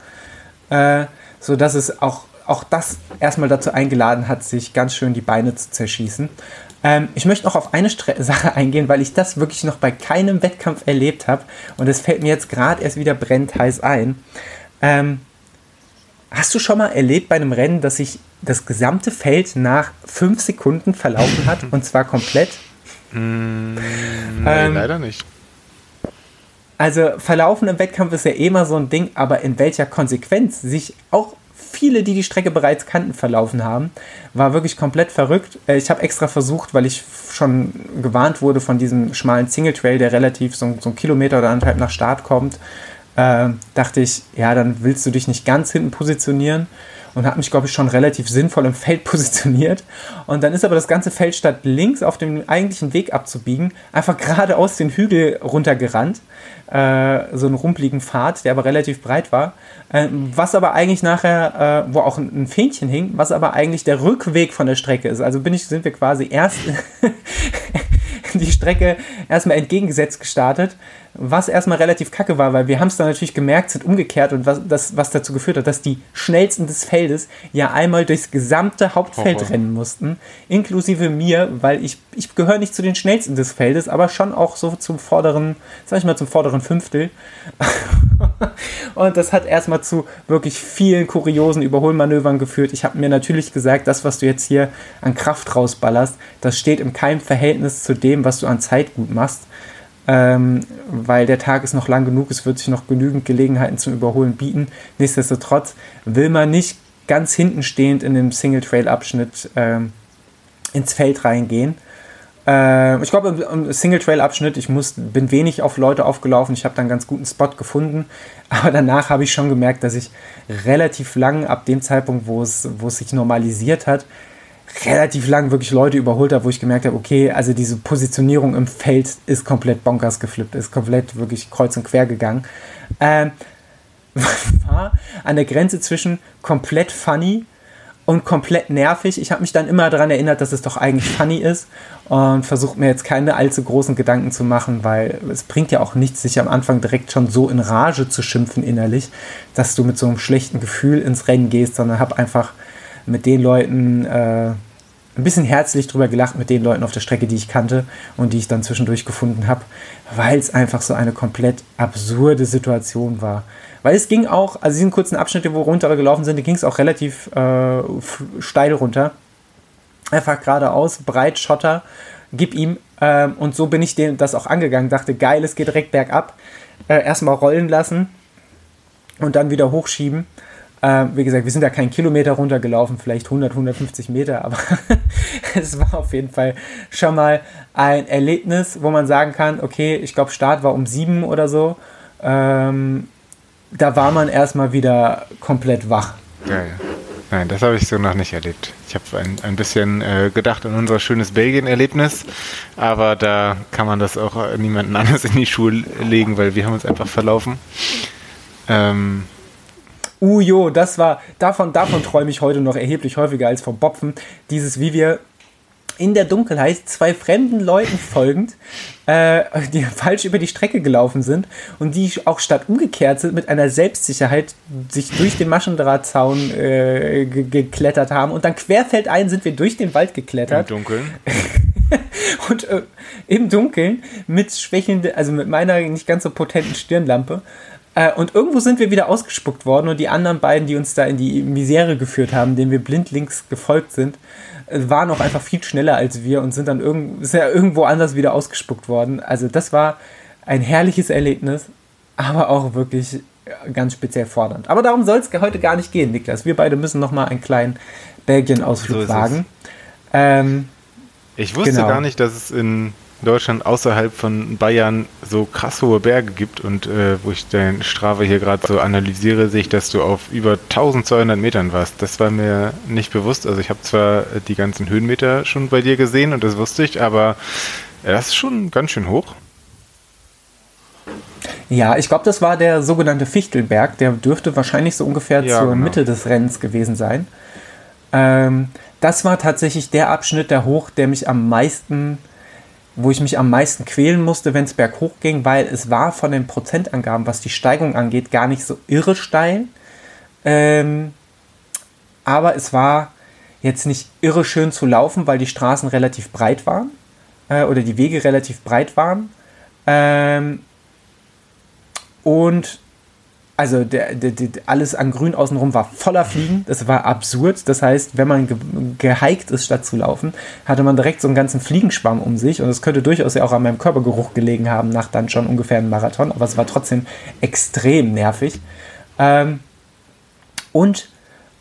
äh, sodass es auch, auch das erstmal dazu eingeladen hat, sich ganz schön die Beine zu zerschießen. Ähm, ich möchte noch auf eine Stre Sache eingehen, weil ich das wirklich noch bei keinem Wettkampf erlebt habe. Und es fällt mir jetzt gerade erst wieder brennend heiß ein. Ähm, hast du schon mal erlebt bei einem Rennen, dass sich das gesamte Feld nach fünf Sekunden verlaufen hat? und zwar komplett? Mm, nee, ähm, leider nicht. Also verlaufen im Wettkampf ist ja eh immer so ein Ding, aber in welcher Konsequenz sich auch viele, die die Strecke bereits kannten, verlaufen haben. War wirklich komplett verrückt. Äh, ich habe extra versucht, weil ich schon gewarnt wurde von diesem schmalen Single Trail, der relativ so, so einen Kilometer oder anderthalb nach Start kommt. Äh, dachte ich, ja, dann willst du dich nicht ganz hinten positionieren und habe mich, glaube ich, schon relativ sinnvoll im Feld positioniert. Und dann ist aber das ganze Feld statt links auf dem eigentlichen Weg abzubiegen, einfach geradeaus den Hügel runtergerannt. Äh, so einen rumpeligen Pfad, der aber relativ breit war. Äh, was aber eigentlich nachher, äh, wo auch ein, ein Fähnchen hing, was aber eigentlich der Rückweg von der Strecke ist. Also bin ich, sind wir quasi erst die Strecke erstmal entgegengesetzt gestartet, was erstmal relativ kacke war, weil wir haben es dann natürlich gemerkt, sind umgekehrt und was, das, was dazu geführt hat, dass die schnellsten des Feldes ja einmal durchs gesamte Hauptfeld oh. rennen mussten, inklusive mir, weil ich, ich gehöre nicht zu den schnellsten des Feldes, aber schon auch so zum vorderen, sag ich mal, zum vorderen Fünftel. und das hat erstmal zu wirklich vielen kuriosen Überholmanövern geführt. Ich habe mir natürlich gesagt, das, was du jetzt hier an Kraft rausballerst, das steht im keinem Verhältnis zu dem, was du an Zeit gut machst ähm, weil der Tag ist noch lang genug, es wird sich noch genügend Gelegenheiten zum Überholen bieten. Nichtsdestotrotz will man nicht ganz hinten stehend in dem Single-Trail-Abschnitt ähm, ins Feld reingehen. Äh, ich glaube, im, Single-Trail-Abschnitt, ich muss, bin wenig auf Leute aufgelaufen. Ich habe dann einen ganz guten Spot gefunden. Aber danach habe ich schon gemerkt, dass ich relativ lang, ab dem Zeitpunkt, wo es sich normalisiert hat, relativ lang wirklich Leute überholt habe, wo ich gemerkt habe, okay, also diese Positionierung im Feld ist komplett bonkers geflippt, ist komplett wirklich kreuz und quer gegangen. Ähm, war an der Grenze zwischen komplett funny und komplett nervig. Ich habe mich dann immer daran erinnert, dass es doch eigentlich funny ist und versucht mir jetzt keine allzu großen Gedanken zu machen, weil es bringt ja auch nichts, sich am Anfang direkt schon so in Rage zu schimpfen innerlich, dass du mit so einem schlechten Gefühl ins Rennen gehst, sondern habe einfach mit den Leuten äh, ein bisschen herzlich drüber gelacht, mit den Leuten auf der Strecke, die ich kannte und die ich dann zwischendurch gefunden habe, weil es einfach so eine komplett absurde Situation war. Weil es ging auch, also diesen kurzen Abschnitte, wo runtergelaufen sind, ging es auch relativ äh, steil runter. Einfach geradeaus, breit, Schotter, gib ihm. Ähm, und so bin ich dem das auch angegangen. Dachte, geil, es geht direkt bergab. Äh, erstmal rollen lassen und dann wieder hochschieben. Äh, wie gesagt, wir sind da keinen Kilometer runtergelaufen, vielleicht 100, 150 Meter, aber es war auf jeden Fall schon mal ein Erlebnis, wo man sagen kann, okay, ich glaube, Start war um sieben oder so. Ähm, da war man erstmal wieder komplett wach. Geil. Nein, das habe ich so noch nicht erlebt. Ich habe ein, ein bisschen äh, gedacht an unser schönes Belgien-Erlebnis, aber da kann man das auch niemanden anders in die Schuhe legen, weil wir haben uns einfach verlaufen. Ähm, Ujo, das war, davon, davon träume ich heute noch erheblich häufiger als vom Bopfen. Dieses, wie wir in der Dunkelheit zwei fremden Leuten folgend, äh, die falsch über die Strecke gelaufen sind und die auch statt umgekehrt sind mit einer Selbstsicherheit sich durch den Maschendrahtzaun äh, geklettert haben und dann querfeldein sind wir durch den Wald geklettert. Im Dunkeln. und äh, im Dunkeln mit schwächelnden, also mit meiner nicht ganz so potenten Stirnlampe. Äh, und irgendwo sind wir wieder ausgespuckt worden und die anderen beiden, die uns da in die Misere geführt haben, denen wir blindlings gefolgt sind, waren auch einfach viel schneller als wir und sind dann irgend, ja irgendwo anders wieder ausgespuckt worden. Also das war ein herrliches Erlebnis, aber auch wirklich ganz speziell fordernd. Aber darum soll es heute gar nicht gehen, Niklas. Wir beide müssen noch mal einen kleinen Belgien-Ausflug so wagen. Ähm, ich wusste genau. gar nicht, dass es in Deutschland außerhalb von Bayern so krass hohe Berge gibt und äh, wo ich dein Strava hier gerade so analysiere, sehe ich, dass du auf über 1200 Metern warst. Das war mir nicht bewusst. Also ich habe zwar die ganzen Höhenmeter schon bei dir gesehen und das wusste ich, aber das ist schon ganz schön hoch. Ja, ich glaube, das war der sogenannte Fichtelberg. Der dürfte wahrscheinlich so ungefähr ja, zur genau. Mitte des Rennens gewesen sein. Ähm, das war tatsächlich der Abschnitt der Hoch, der mich am meisten wo ich mich am meisten quälen musste, wenn es berghoch ging, weil es war von den Prozentangaben, was die Steigung angeht, gar nicht so irre steil. Ähm, aber es war jetzt nicht irre schön zu laufen, weil die Straßen relativ breit waren äh, oder die Wege relativ breit waren. Ähm, und also der, der, der, alles an Grün außenrum war voller Fliegen. Das war absurd. Das heißt, wenn man ge gehiked ist, statt zu laufen, hatte man direkt so einen ganzen Fliegenschwamm um sich. Und es könnte durchaus ja auch an meinem Körpergeruch gelegen haben, nach dann schon ungefähr einem Marathon. Aber es war trotzdem extrem nervig. Ähm, und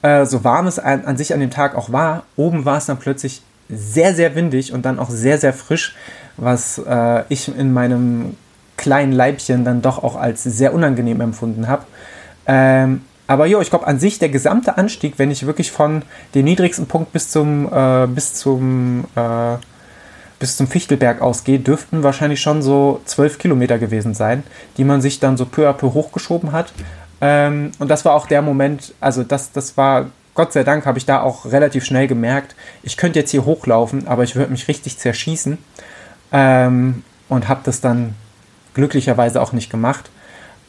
äh, so warm es an, an sich an dem Tag auch war, oben war es dann plötzlich sehr, sehr windig und dann auch sehr, sehr frisch, was äh, ich in meinem kleinen Leibchen dann doch auch als sehr unangenehm empfunden habe. Ähm, aber jo, ich glaube an sich der gesamte Anstieg, wenn ich wirklich von dem niedrigsten Punkt bis zum äh, bis zum äh, bis zum Fichtelberg ausgehe, dürften wahrscheinlich schon so zwölf Kilometer gewesen sein, die man sich dann so peu à peu hochgeschoben hat. Ähm, und das war auch der Moment, also das, das war, Gott sei Dank habe ich da auch relativ schnell gemerkt, ich könnte jetzt hier hochlaufen, aber ich würde mich richtig zerschießen. Ähm, und habe das dann glücklicherweise auch nicht gemacht.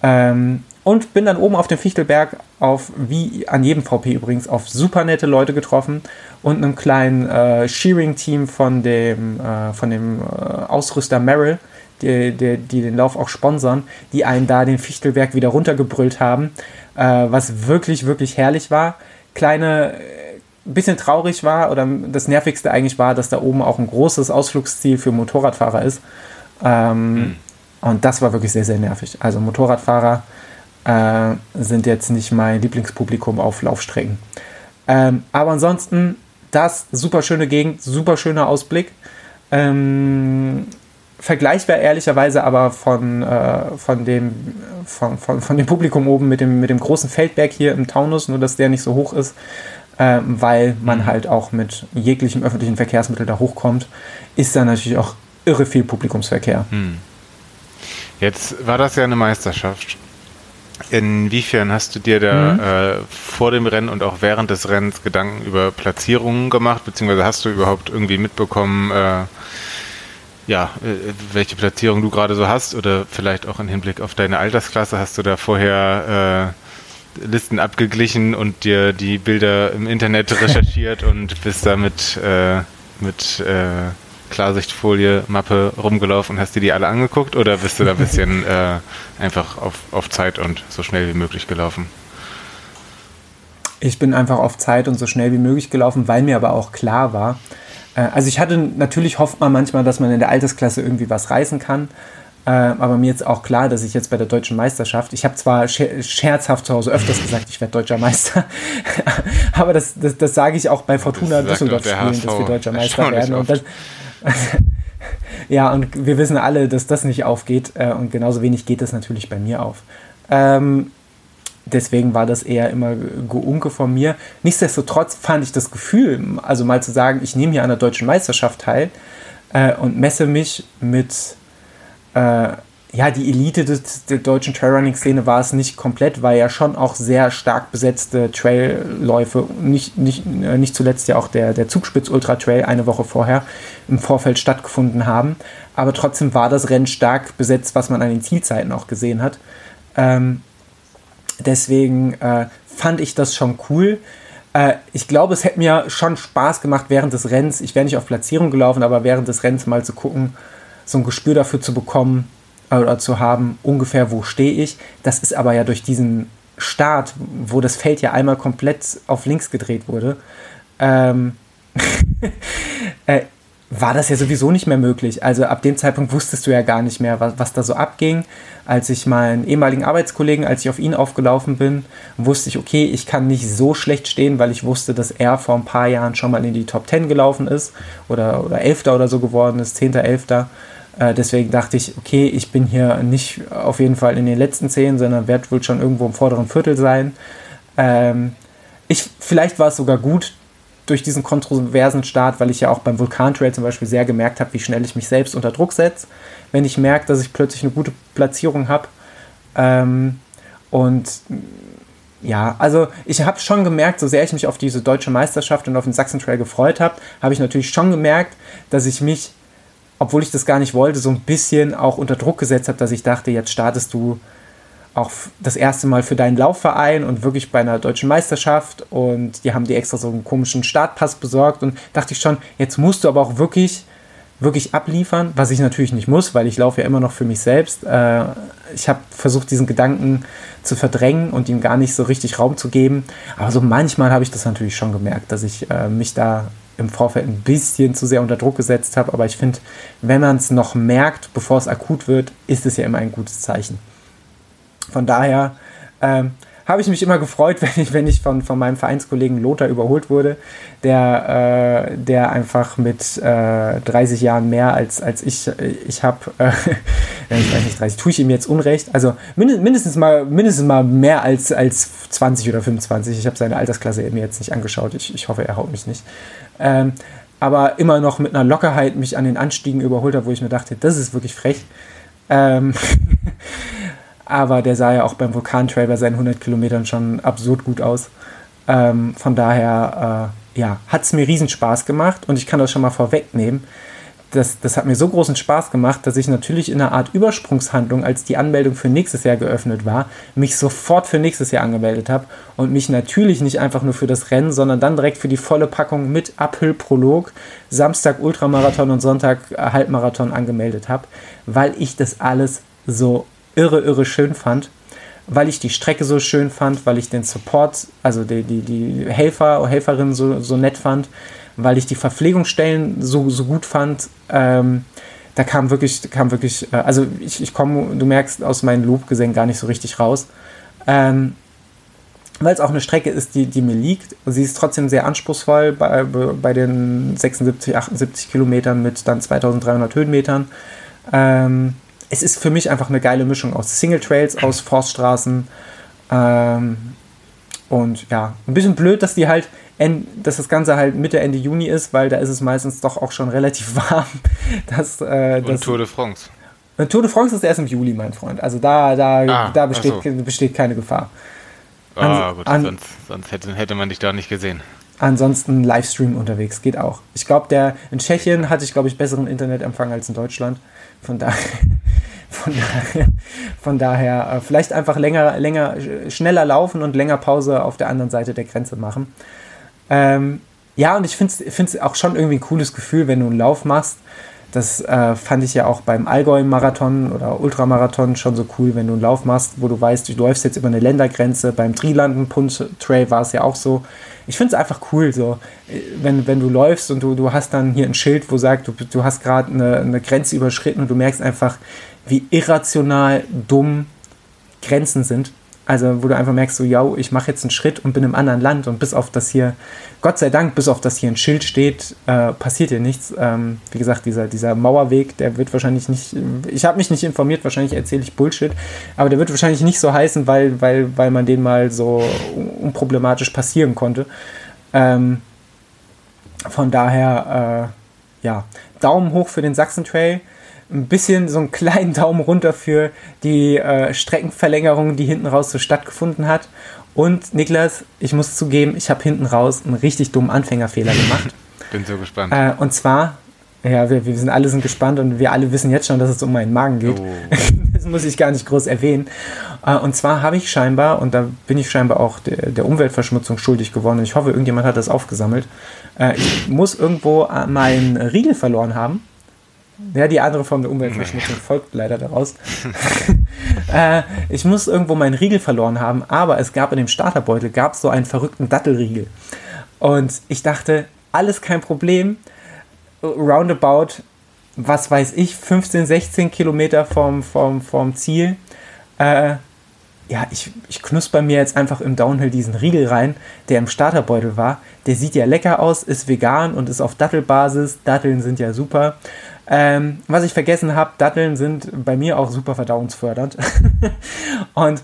Ähm, und bin dann oben auf dem Fichtelberg auf, wie an jedem VP übrigens, auf super nette Leute getroffen und einem kleinen äh, Shearing-Team von dem, äh, von dem äh, Ausrüster Merrill, die, die, die, den Lauf auch sponsern, die einen da den Fichtelberg wieder runtergebrüllt haben, äh, was wirklich, wirklich herrlich war. Kleine, äh, bisschen traurig war oder das Nervigste eigentlich war, dass da oben auch ein großes Ausflugsziel für Motorradfahrer ist. Ähm, mhm und das war wirklich sehr, sehr nervig. Also Motorradfahrer äh, sind jetzt nicht mein Lieblingspublikum auf Laufstrecken. Ähm, aber ansonsten, das super schöne Gegend, super schöner Ausblick. Ähm, vergleichbar ehrlicherweise aber von, äh, von, dem, von, von, von dem Publikum oben mit dem, mit dem großen Feldberg hier im Taunus, nur dass der nicht so hoch ist, äh, weil man mhm. halt auch mit jeglichem öffentlichen Verkehrsmittel da hochkommt, ist da natürlich auch irre viel Publikumsverkehr. Mhm. Jetzt war das ja eine Meisterschaft. Inwiefern hast du dir da mhm. äh, vor dem Rennen und auch während des Rennens Gedanken über Platzierungen gemacht, beziehungsweise hast du überhaupt irgendwie mitbekommen, äh, ja, äh, welche Platzierung du gerade so hast oder vielleicht auch im Hinblick auf deine Altersklasse hast du da vorher äh, Listen abgeglichen und dir die Bilder im Internet recherchiert und bist da mit, äh, mit äh, Klarsichtfolie, Mappe rumgelaufen und hast dir die alle angeguckt oder bist du da ein bisschen äh, einfach auf, auf Zeit und so schnell wie möglich gelaufen? Ich bin einfach auf Zeit und so schnell wie möglich gelaufen, weil mir aber auch klar war, äh, also ich hatte natürlich hofft man manchmal, dass man in der Altersklasse irgendwie was reißen kann. Äh, aber mir ist auch klar, dass ich jetzt bei der deutschen Meisterschaft, ich habe zwar scherzhaft zu Hause öfters gesagt, ich werde deutscher Meister, aber das, das, das sage ich auch bei Fortuna Düsseldorf spielen, dass wir deutscher Meister werden. Und das, ja, und wir wissen alle, dass das nicht aufgeht äh, und genauso wenig geht das natürlich bei mir auf. Ähm, deswegen war das eher immer Geunke von mir. Nichtsdestotrotz fand ich das Gefühl, also mal zu sagen, ich nehme hier an der deutschen Meisterschaft teil äh, und messe mich mit, äh, ja, die Elite des, der deutschen Trailrunning-Szene war es nicht komplett, weil ja schon auch sehr stark besetzte Trailläufe, nicht, nicht, äh, nicht zuletzt ja auch der, der Zugspitz Ultra Trail eine Woche vorher im Vorfeld stattgefunden haben. Aber trotzdem war das Rennen stark besetzt, was man an den Zielzeiten auch gesehen hat. Ähm, Deswegen äh, fand ich das schon cool. Äh, ich glaube, es hätte mir schon Spaß gemacht während des Rennens. Ich wäre nicht auf Platzierung gelaufen, aber während des Rennens mal zu gucken, so ein Gespür dafür zu bekommen oder zu haben, ungefähr wo stehe ich. Das ist aber ja durch diesen Start, wo das Feld ja einmal komplett auf links gedreht wurde, ähm, äh, war das ja sowieso nicht mehr möglich. Also ab dem Zeitpunkt wusstest du ja gar nicht mehr, was, was da so abging. Als ich meinen ehemaligen Arbeitskollegen, als ich auf ihn aufgelaufen bin, wusste ich, okay, ich kann nicht so schlecht stehen, weil ich wusste, dass er vor ein paar Jahren schon mal in die Top 10 gelaufen ist oder, oder Elfter oder so geworden ist, Zehnter, Elfter. Äh, deswegen dachte ich, okay, ich bin hier nicht auf jeden Fall in den letzten zehn, sondern werde wohl schon irgendwo im vorderen Viertel sein. Ähm, ich, vielleicht war es sogar gut, durch diesen kontroversen Start, weil ich ja auch beim Vulkan-Trail zum Beispiel sehr gemerkt habe, wie schnell ich mich selbst unter Druck setze, wenn ich merke, dass ich plötzlich eine gute Platzierung habe. Ähm, und ja, also ich habe schon gemerkt, so sehr ich mich auf diese deutsche Meisterschaft und auf den Sachsen-Trail gefreut habe, habe ich natürlich schon gemerkt, dass ich mich, obwohl ich das gar nicht wollte, so ein bisschen auch unter Druck gesetzt habe, dass ich dachte, jetzt startest du auch das erste Mal für deinen Laufverein und wirklich bei einer deutschen Meisterschaft und die haben dir extra so einen komischen Startpass besorgt und dachte ich schon, jetzt musst du aber auch wirklich wirklich abliefern, was ich natürlich nicht muss, weil ich laufe ja immer noch für mich selbst. Äh, ich habe versucht, diesen Gedanken zu verdrängen und ihm gar nicht so richtig Raum zu geben. Aber so manchmal habe ich das natürlich schon gemerkt, dass ich äh, mich da im Vorfeld ein bisschen zu sehr unter Druck gesetzt habe. Aber ich finde, wenn man es noch merkt, bevor es akut wird, ist es ja immer ein gutes Zeichen. Von daher ähm, habe ich mich immer gefreut, wenn ich, wenn ich von, von meinem Vereinskollegen Lothar überholt wurde, der, äh, der einfach mit äh, 30 Jahren mehr als, als ich, ich habe, äh, ich weiß nicht, 30, tue ich ihm jetzt Unrecht, also mindestens mal, mindestens mal mehr als, als 20 oder 25. Ich habe seine Altersklasse mir jetzt nicht angeschaut, ich, ich hoffe, er haut mich nicht. Ähm, aber immer noch mit einer Lockerheit mich an den Anstiegen überholt hat, wo ich mir dachte, das ist wirklich frech. Ähm, aber der sah ja auch beim Vulkantrail bei seinen 100 Kilometern schon absurd gut aus. Ähm, von daher, äh, ja, hat es mir riesen Spaß gemacht und ich kann das schon mal vorwegnehmen. Das, das hat mir so großen Spaß gemacht, dass ich natürlich in einer Art Übersprungshandlung, als die Anmeldung für nächstes Jahr geöffnet war, mich sofort für nächstes Jahr angemeldet habe und mich natürlich nicht einfach nur für das Rennen, sondern dann direkt für die volle Packung mit Uphill-Prolog, Samstag Ultramarathon und Sonntag Halbmarathon angemeldet habe, weil ich das alles so irre, irre schön fand, weil ich die Strecke so schön fand, weil ich den Support, also die, die, die Helfer, Helferinnen so, so nett fand, weil ich die Verpflegungsstellen so, so gut fand. Ähm, da kam wirklich, kam wirklich, äh, also ich, ich komme, du merkst aus meinen Lobgesängen gar nicht so richtig raus. Ähm, weil es auch eine Strecke ist, die, die mir liegt. Sie ist trotzdem sehr anspruchsvoll bei, bei den 76, 78 Kilometern mit dann 2300 Höhenmetern. Ähm, es ist für mich einfach eine geile Mischung aus Single Trails, aus Forststraßen. Ähm, und ja, ein bisschen blöd, dass die halt, dass das Ganze halt Mitte, Ende Juni ist, weil da ist es meistens doch auch schon relativ warm. Dass, äh, und Tour de France. Tour de France ist erst im Juli, mein Freund. Also da, da, ah, da besteht, so. besteht keine Gefahr. Ah, gut, an, sonst, sonst hätte, hätte man dich da nicht gesehen. Ansonsten Livestream unterwegs, geht auch. Ich glaube, der in Tschechien hatte ich, glaube ich, besseren Internetempfang als in Deutschland. Von daher, von daher, von daher äh, vielleicht einfach länger, länger, schneller laufen und länger Pause auf der anderen Seite der Grenze machen. Ähm, ja, und ich finde es auch schon irgendwie ein cooles Gefühl, wenn du einen Lauf machst das äh, fand ich ja auch beim Allgäu-Marathon oder Ultramarathon schon so cool, wenn du einen Lauf machst, wo du weißt, du läufst jetzt über eine Ländergrenze. Beim Trilanden-Trail war es ja auch so. Ich finde es einfach cool, so, wenn, wenn du läufst und du, du hast dann hier ein Schild, wo sagt, du, du hast gerade eine, eine Grenze überschritten und du merkst einfach, wie irrational dumm Grenzen sind. Also, wo du einfach merkst, so, ja, ich mache jetzt einen Schritt und bin im anderen Land und bis auf das hier, Gott sei Dank, bis auf das hier ein Schild steht, äh, passiert hier nichts. Ähm, wie gesagt, dieser, dieser Mauerweg, der wird wahrscheinlich nicht, ich habe mich nicht informiert, wahrscheinlich erzähle ich Bullshit, aber der wird wahrscheinlich nicht so heißen, weil, weil, weil man den mal so unproblematisch passieren konnte. Ähm, von daher, äh, ja, Daumen hoch für den Sachsen Trail ein bisschen so einen kleinen Daumen runter für die äh, Streckenverlängerung, die hinten raus so stattgefunden hat. Und Niklas, ich muss zugeben, ich habe hinten raus einen richtig dummen Anfängerfehler gemacht. Bin so gespannt. Äh, und zwar, ja, wir, wir sind alle sind gespannt und wir alle wissen jetzt schon, dass es um meinen Magen geht. Oh. das muss ich gar nicht groß erwähnen. Äh, und zwar habe ich scheinbar, und da bin ich scheinbar auch der, der Umweltverschmutzung schuldig geworden, und ich hoffe, irgendjemand hat das aufgesammelt. Äh, ich muss irgendwo äh, meinen Riegel verloren haben ja, die andere Form der Umweltverschmutzung folgt leider daraus. äh, ich muss irgendwo meinen Riegel verloren haben, aber es gab in dem Starterbeutel gab so einen verrückten Dattelriegel. Und ich dachte, alles kein Problem. Roundabout, was weiß ich, 15, 16 Kilometer vom, vom, vom Ziel. Äh, ja, ich, ich knusper mir jetzt einfach im Downhill diesen Riegel rein, der im Starterbeutel war. Der sieht ja lecker aus, ist vegan und ist auf Dattelbasis. Datteln sind ja super. Ähm, was ich vergessen habe, Datteln sind bei mir auch super verdauungsfördernd. und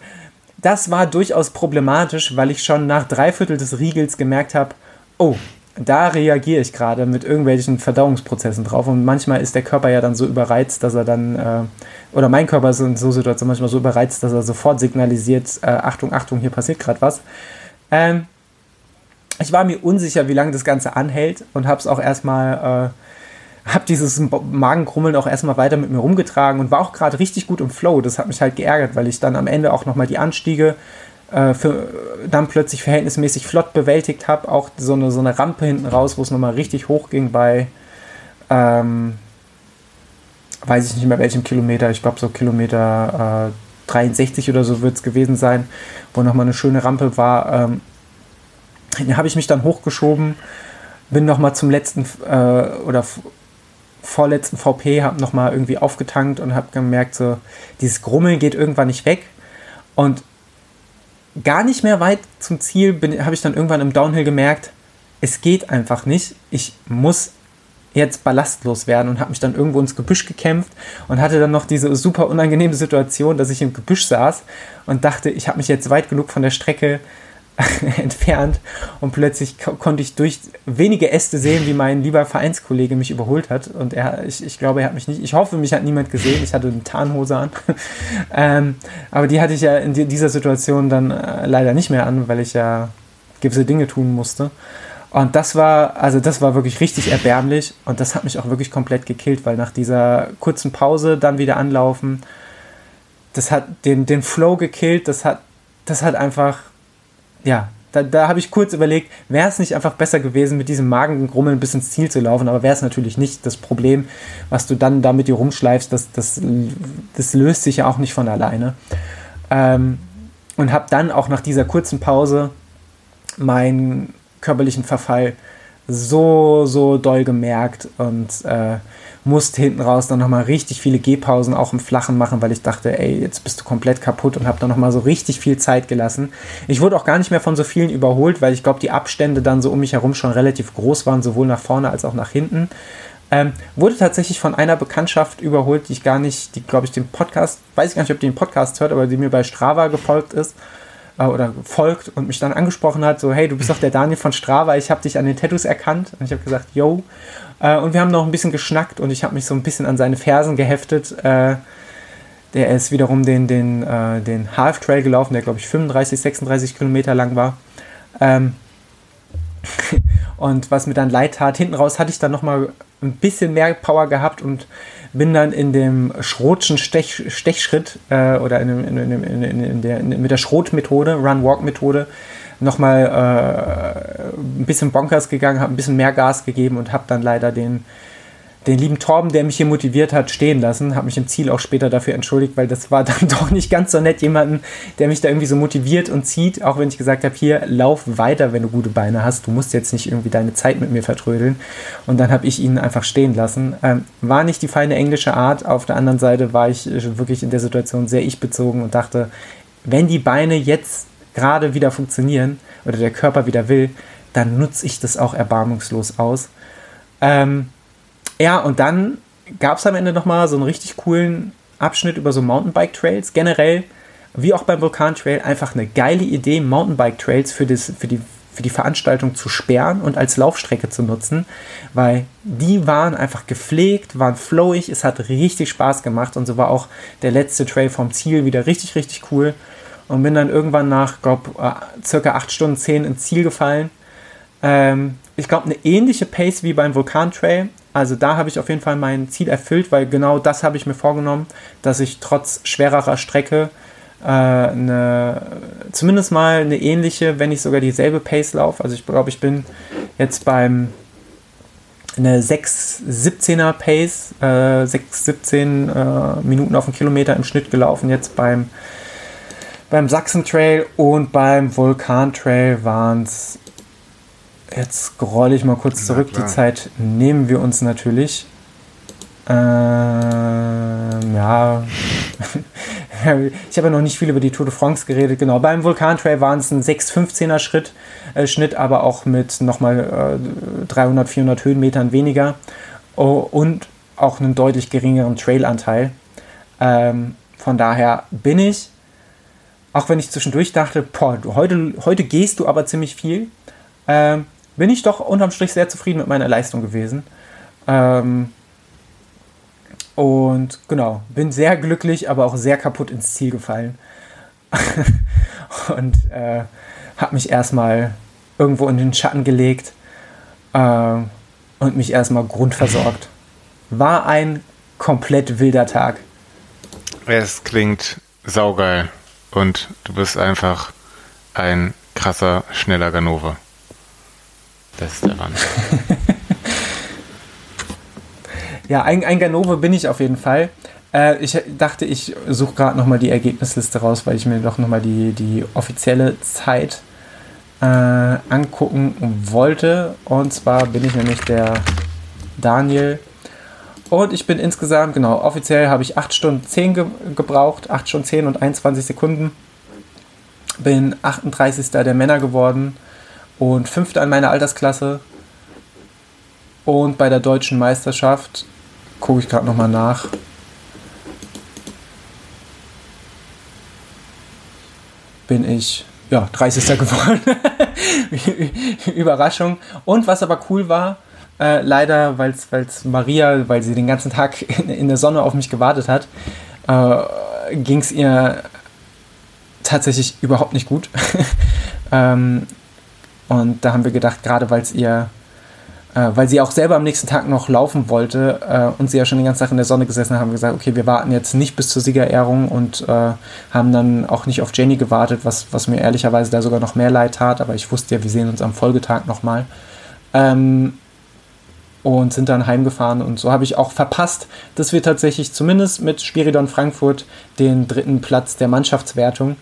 das war durchaus problematisch, weil ich schon nach drei Viertel des Riegels gemerkt habe, oh, da reagiere ich gerade mit irgendwelchen Verdauungsprozessen drauf. Und manchmal ist der Körper ja dann so überreizt, dass er dann, äh, oder mein Körper ist in so Situationen manchmal so überreizt, dass er sofort signalisiert, äh, Achtung, Achtung, hier passiert gerade was. Ähm, ich war mir unsicher, wie lange das Ganze anhält und habe es auch erstmal äh, habe dieses Magenkrummeln auch erstmal weiter mit mir rumgetragen und war auch gerade richtig gut im Flow. Das hat mich halt geärgert, weil ich dann am Ende auch nochmal die Anstiege äh, für, dann plötzlich verhältnismäßig flott bewältigt habe. Auch so eine, so eine Rampe hinten raus, wo es nochmal richtig hoch ging bei, ähm, weiß ich nicht mehr welchem Kilometer, ich glaube so Kilometer äh, 63 oder so wird es gewesen sein, wo nochmal eine schöne Rampe war. Ähm, da habe ich mich dann hochgeschoben, bin nochmal zum letzten äh, oder vorletzten VP, habe nochmal irgendwie aufgetankt und habe gemerkt, so, dieses Grummeln geht irgendwann nicht weg. Und gar nicht mehr weit zum Ziel habe ich dann irgendwann im Downhill gemerkt, es geht einfach nicht. Ich muss jetzt ballastlos werden und habe mich dann irgendwo ins Gebüsch gekämpft und hatte dann noch diese super unangenehme Situation, dass ich im Gebüsch saß und dachte, ich habe mich jetzt weit genug von der Strecke entfernt und plötzlich ko konnte ich durch wenige Äste sehen, wie mein lieber Vereinskollege mich überholt hat. Und er, ich, ich glaube, er hat mich nicht, ich hoffe, mich hat niemand gesehen. Ich hatte eine Tarnhose an. ähm, aber die hatte ich ja in dieser Situation dann äh, leider nicht mehr an, weil ich ja gewisse Dinge tun musste. Und das war, also das war wirklich richtig erbärmlich und das hat mich auch wirklich komplett gekillt, weil nach dieser kurzen Pause dann wieder anlaufen, das hat den, den Flow gekillt, das hat, das hat einfach ja, da, da habe ich kurz überlegt, wäre es nicht einfach besser gewesen, mit diesem Magengrummeln bis ins Ziel zu laufen, aber wäre es natürlich nicht. Das Problem, was du dann da mit dir rumschleifst, das, das, das löst sich ja auch nicht von alleine. Ähm, und habe dann auch nach dieser kurzen Pause meinen körperlichen Verfall so, so doll gemerkt und äh, musste hinten raus dann nochmal richtig viele Gehpausen auch im Flachen machen, weil ich dachte, ey, jetzt bist du komplett kaputt und habe dann nochmal so richtig viel Zeit gelassen. Ich wurde auch gar nicht mehr von so vielen überholt, weil ich glaube, die Abstände dann so um mich herum schon relativ groß waren, sowohl nach vorne als auch nach hinten. Ähm, wurde tatsächlich von einer Bekanntschaft überholt, die ich gar nicht, die glaube ich den Podcast, weiß ich gar nicht, ob die den Podcast hört, aber die mir bei Strava gefolgt ist äh, oder folgt und mich dann angesprochen hat, so hey, du bist doch der Daniel von Strava, ich habe dich an den Tattoos erkannt und ich habe gesagt, yo. Äh, und wir haben noch ein bisschen geschnackt und ich habe mich so ein bisschen an seine Fersen geheftet. Äh, der ist wiederum den, den, äh, den Half Trail gelaufen, der glaube ich 35, 36 Kilometer lang war. Ähm, und was mir dann leid tat, hinten raus hatte ich dann nochmal ein bisschen mehr Power gehabt und bin dann in dem Schrotschen Stech, Stechschritt äh, oder in, in, in, in der, mit der Schrotmethode, Run-Walk-Methode, nochmal äh, ein bisschen bonkers gegangen, habe ein bisschen mehr Gas gegeben und habe dann leider den den lieben Torben, der mich hier motiviert hat, stehen lassen. Habe mich im Ziel auch später dafür entschuldigt, weil das war dann doch nicht ganz so nett, jemanden, der mich da irgendwie so motiviert und zieht, auch wenn ich gesagt habe, hier, lauf weiter, wenn du gute Beine hast. Du musst jetzt nicht irgendwie deine Zeit mit mir vertrödeln. Und dann habe ich ihn einfach stehen lassen. Ähm, war nicht die feine englische Art. Auf der anderen Seite war ich wirklich in der Situation sehr ich-bezogen und dachte, wenn die Beine jetzt gerade wieder funktionieren oder der Körper wieder will, dann nutze ich das auch erbarmungslos aus. Ähm, ja, und dann gab es am Ende nochmal so einen richtig coolen Abschnitt über so Mountainbike-Trails. Generell, wie auch beim Vulkan-Trail, einfach eine geile Idee, Mountainbike-Trails für, für, die, für die Veranstaltung zu sperren und als Laufstrecke zu nutzen, weil die waren einfach gepflegt, waren flowig, es hat richtig Spaß gemacht und so war auch der letzte Trail vom Ziel wieder richtig, richtig cool und bin dann irgendwann nach, glaube äh, circa 8 Stunden 10 ins Ziel gefallen. Ähm, ich glaube, eine ähnliche Pace wie beim Vulkan-Trail, also da habe ich auf jeden Fall mein Ziel erfüllt, weil genau das habe ich mir vorgenommen, dass ich trotz schwererer Strecke äh, eine, zumindest mal eine ähnliche, wenn nicht sogar dieselbe Pace laufe. Also ich glaube, ich bin jetzt beim eine 6,17er Pace, äh, 6,17 äh, Minuten auf den Kilometer im Schnitt gelaufen, jetzt beim, beim Sachsen Trail und beim Vulkan Trail waren es Jetzt scroll ich mal kurz zurück. Die Zeit nehmen wir uns natürlich. Ähm, ja. ich habe ja noch nicht viel über die Tour de France geredet. Genau, beim Vulkantrail waren es ein 6,15er Schritt, äh, Schnitt, aber auch mit nochmal äh, 300, 400 Höhenmetern weniger oh, und auch einen deutlich geringeren Trailanteil. Ähm, von daher bin ich, auch wenn ich zwischendurch dachte, boah, heute, heute gehst du aber ziemlich viel, ähm, bin ich doch unterm Strich sehr zufrieden mit meiner Leistung gewesen. Ähm, und genau, bin sehr glücklich, aber auch sehr kaputt ins Ziel gefallen. und äh, habe mich erstmal irgendwo in den Schatten gelegt äh, und mich erstmal grundversorgt. War ein komplett wilder Tag. Es klingt saugeil und du bist einfach ein krasser, schneller Ganove. Das ist der Wahnsinn. ja, ein, ein Ganove bin ich auf jeden Fall. Äh, ich dachte, ich suche gerade nochmal die Ergebnisliste raus, weil ich mir doch nochmal die, die offizielle Zeit äh, angucken wollte. Und zwar bin ich nämlich der Daniel. Und ich bin insgesamt, genau, offiziell habe ich 8 Stunden 10 ge gebraucht, 8 Stunden 10 und 21 Sekunden. Bin 38. der Männer geworden und Fünfter in meiner Altersklasse. Und bei der deutschen Meisterschaft gucke ich gerade nochmal nach. Bin ich ja 30. geworden. Überraschung. Und was aber cool war, äh, leider, weil es Maria, weil sie den ganzen Tag in, in, der Sonne auf mich gewartet hat, äh, ging es ihr tatsächlich überhaupt nicht gut. ähm, und da haben wir gedacht, gerade weil es ihr, äh, weil sie auch selber am nächsten Tag noch laufen wollte äh, und sie ja schon den ganzen Tag in der Sonne gesessen hat, haben wir gesagt, okay, wir warten jetzt nicht bis zur Siegerehrung und äh, haben dann auch nicht auf Jenny gewartet, was, was mir ehrlicherweise da sogar noch mehr leid tat, aber ich wusste ja, wir sehen uns am Folgetag nochmal. Ähm, und sind dann heimgefahren und so habe ich auch verpasst, dass wir tatsächlich zumindest mit Spiridon Frankfurt den dritten Platz der Mannschaftswertung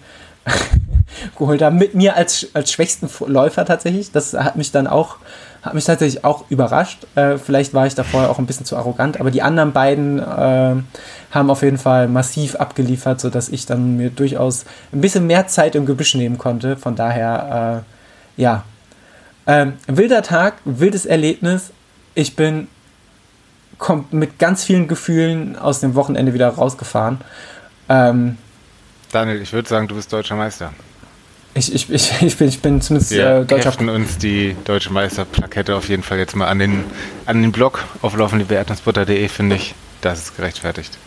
geholt haben. Mit mir als, als schwächsten Läufer tatsächlich. Das hat mich dann auch, hat mich tatsächlich auch überrascht. Äh, vielleicht war ich da vorher auch ein bisschen zu arrogant, aber die anderen beiden äh, haben auf jeden Fall massiv abgeliefert, sodass ich dann mir durchaus ein bisschen mehr Zeit im Gebüsch nehmen konnte. Von daher, äh, ja. Ähm, wilder Tag, wildes Erlebnis. Ich bin mit ganz vielen Gefühlen aus dem Wochenende wieder rausgefahren. Ähm, Daniel, ich würde sagen, du bist deutscher Meister. Ich, ich, ich, ich, bin, ich bin zumindest Wir äh, deutscher Meister. uns die deutsche Meisterplakette auf jeden Fall jetzt mal an den, an den Blog auf laufenliebeerdnussbutter.de, finde ich. Das ist gerechtfertigt.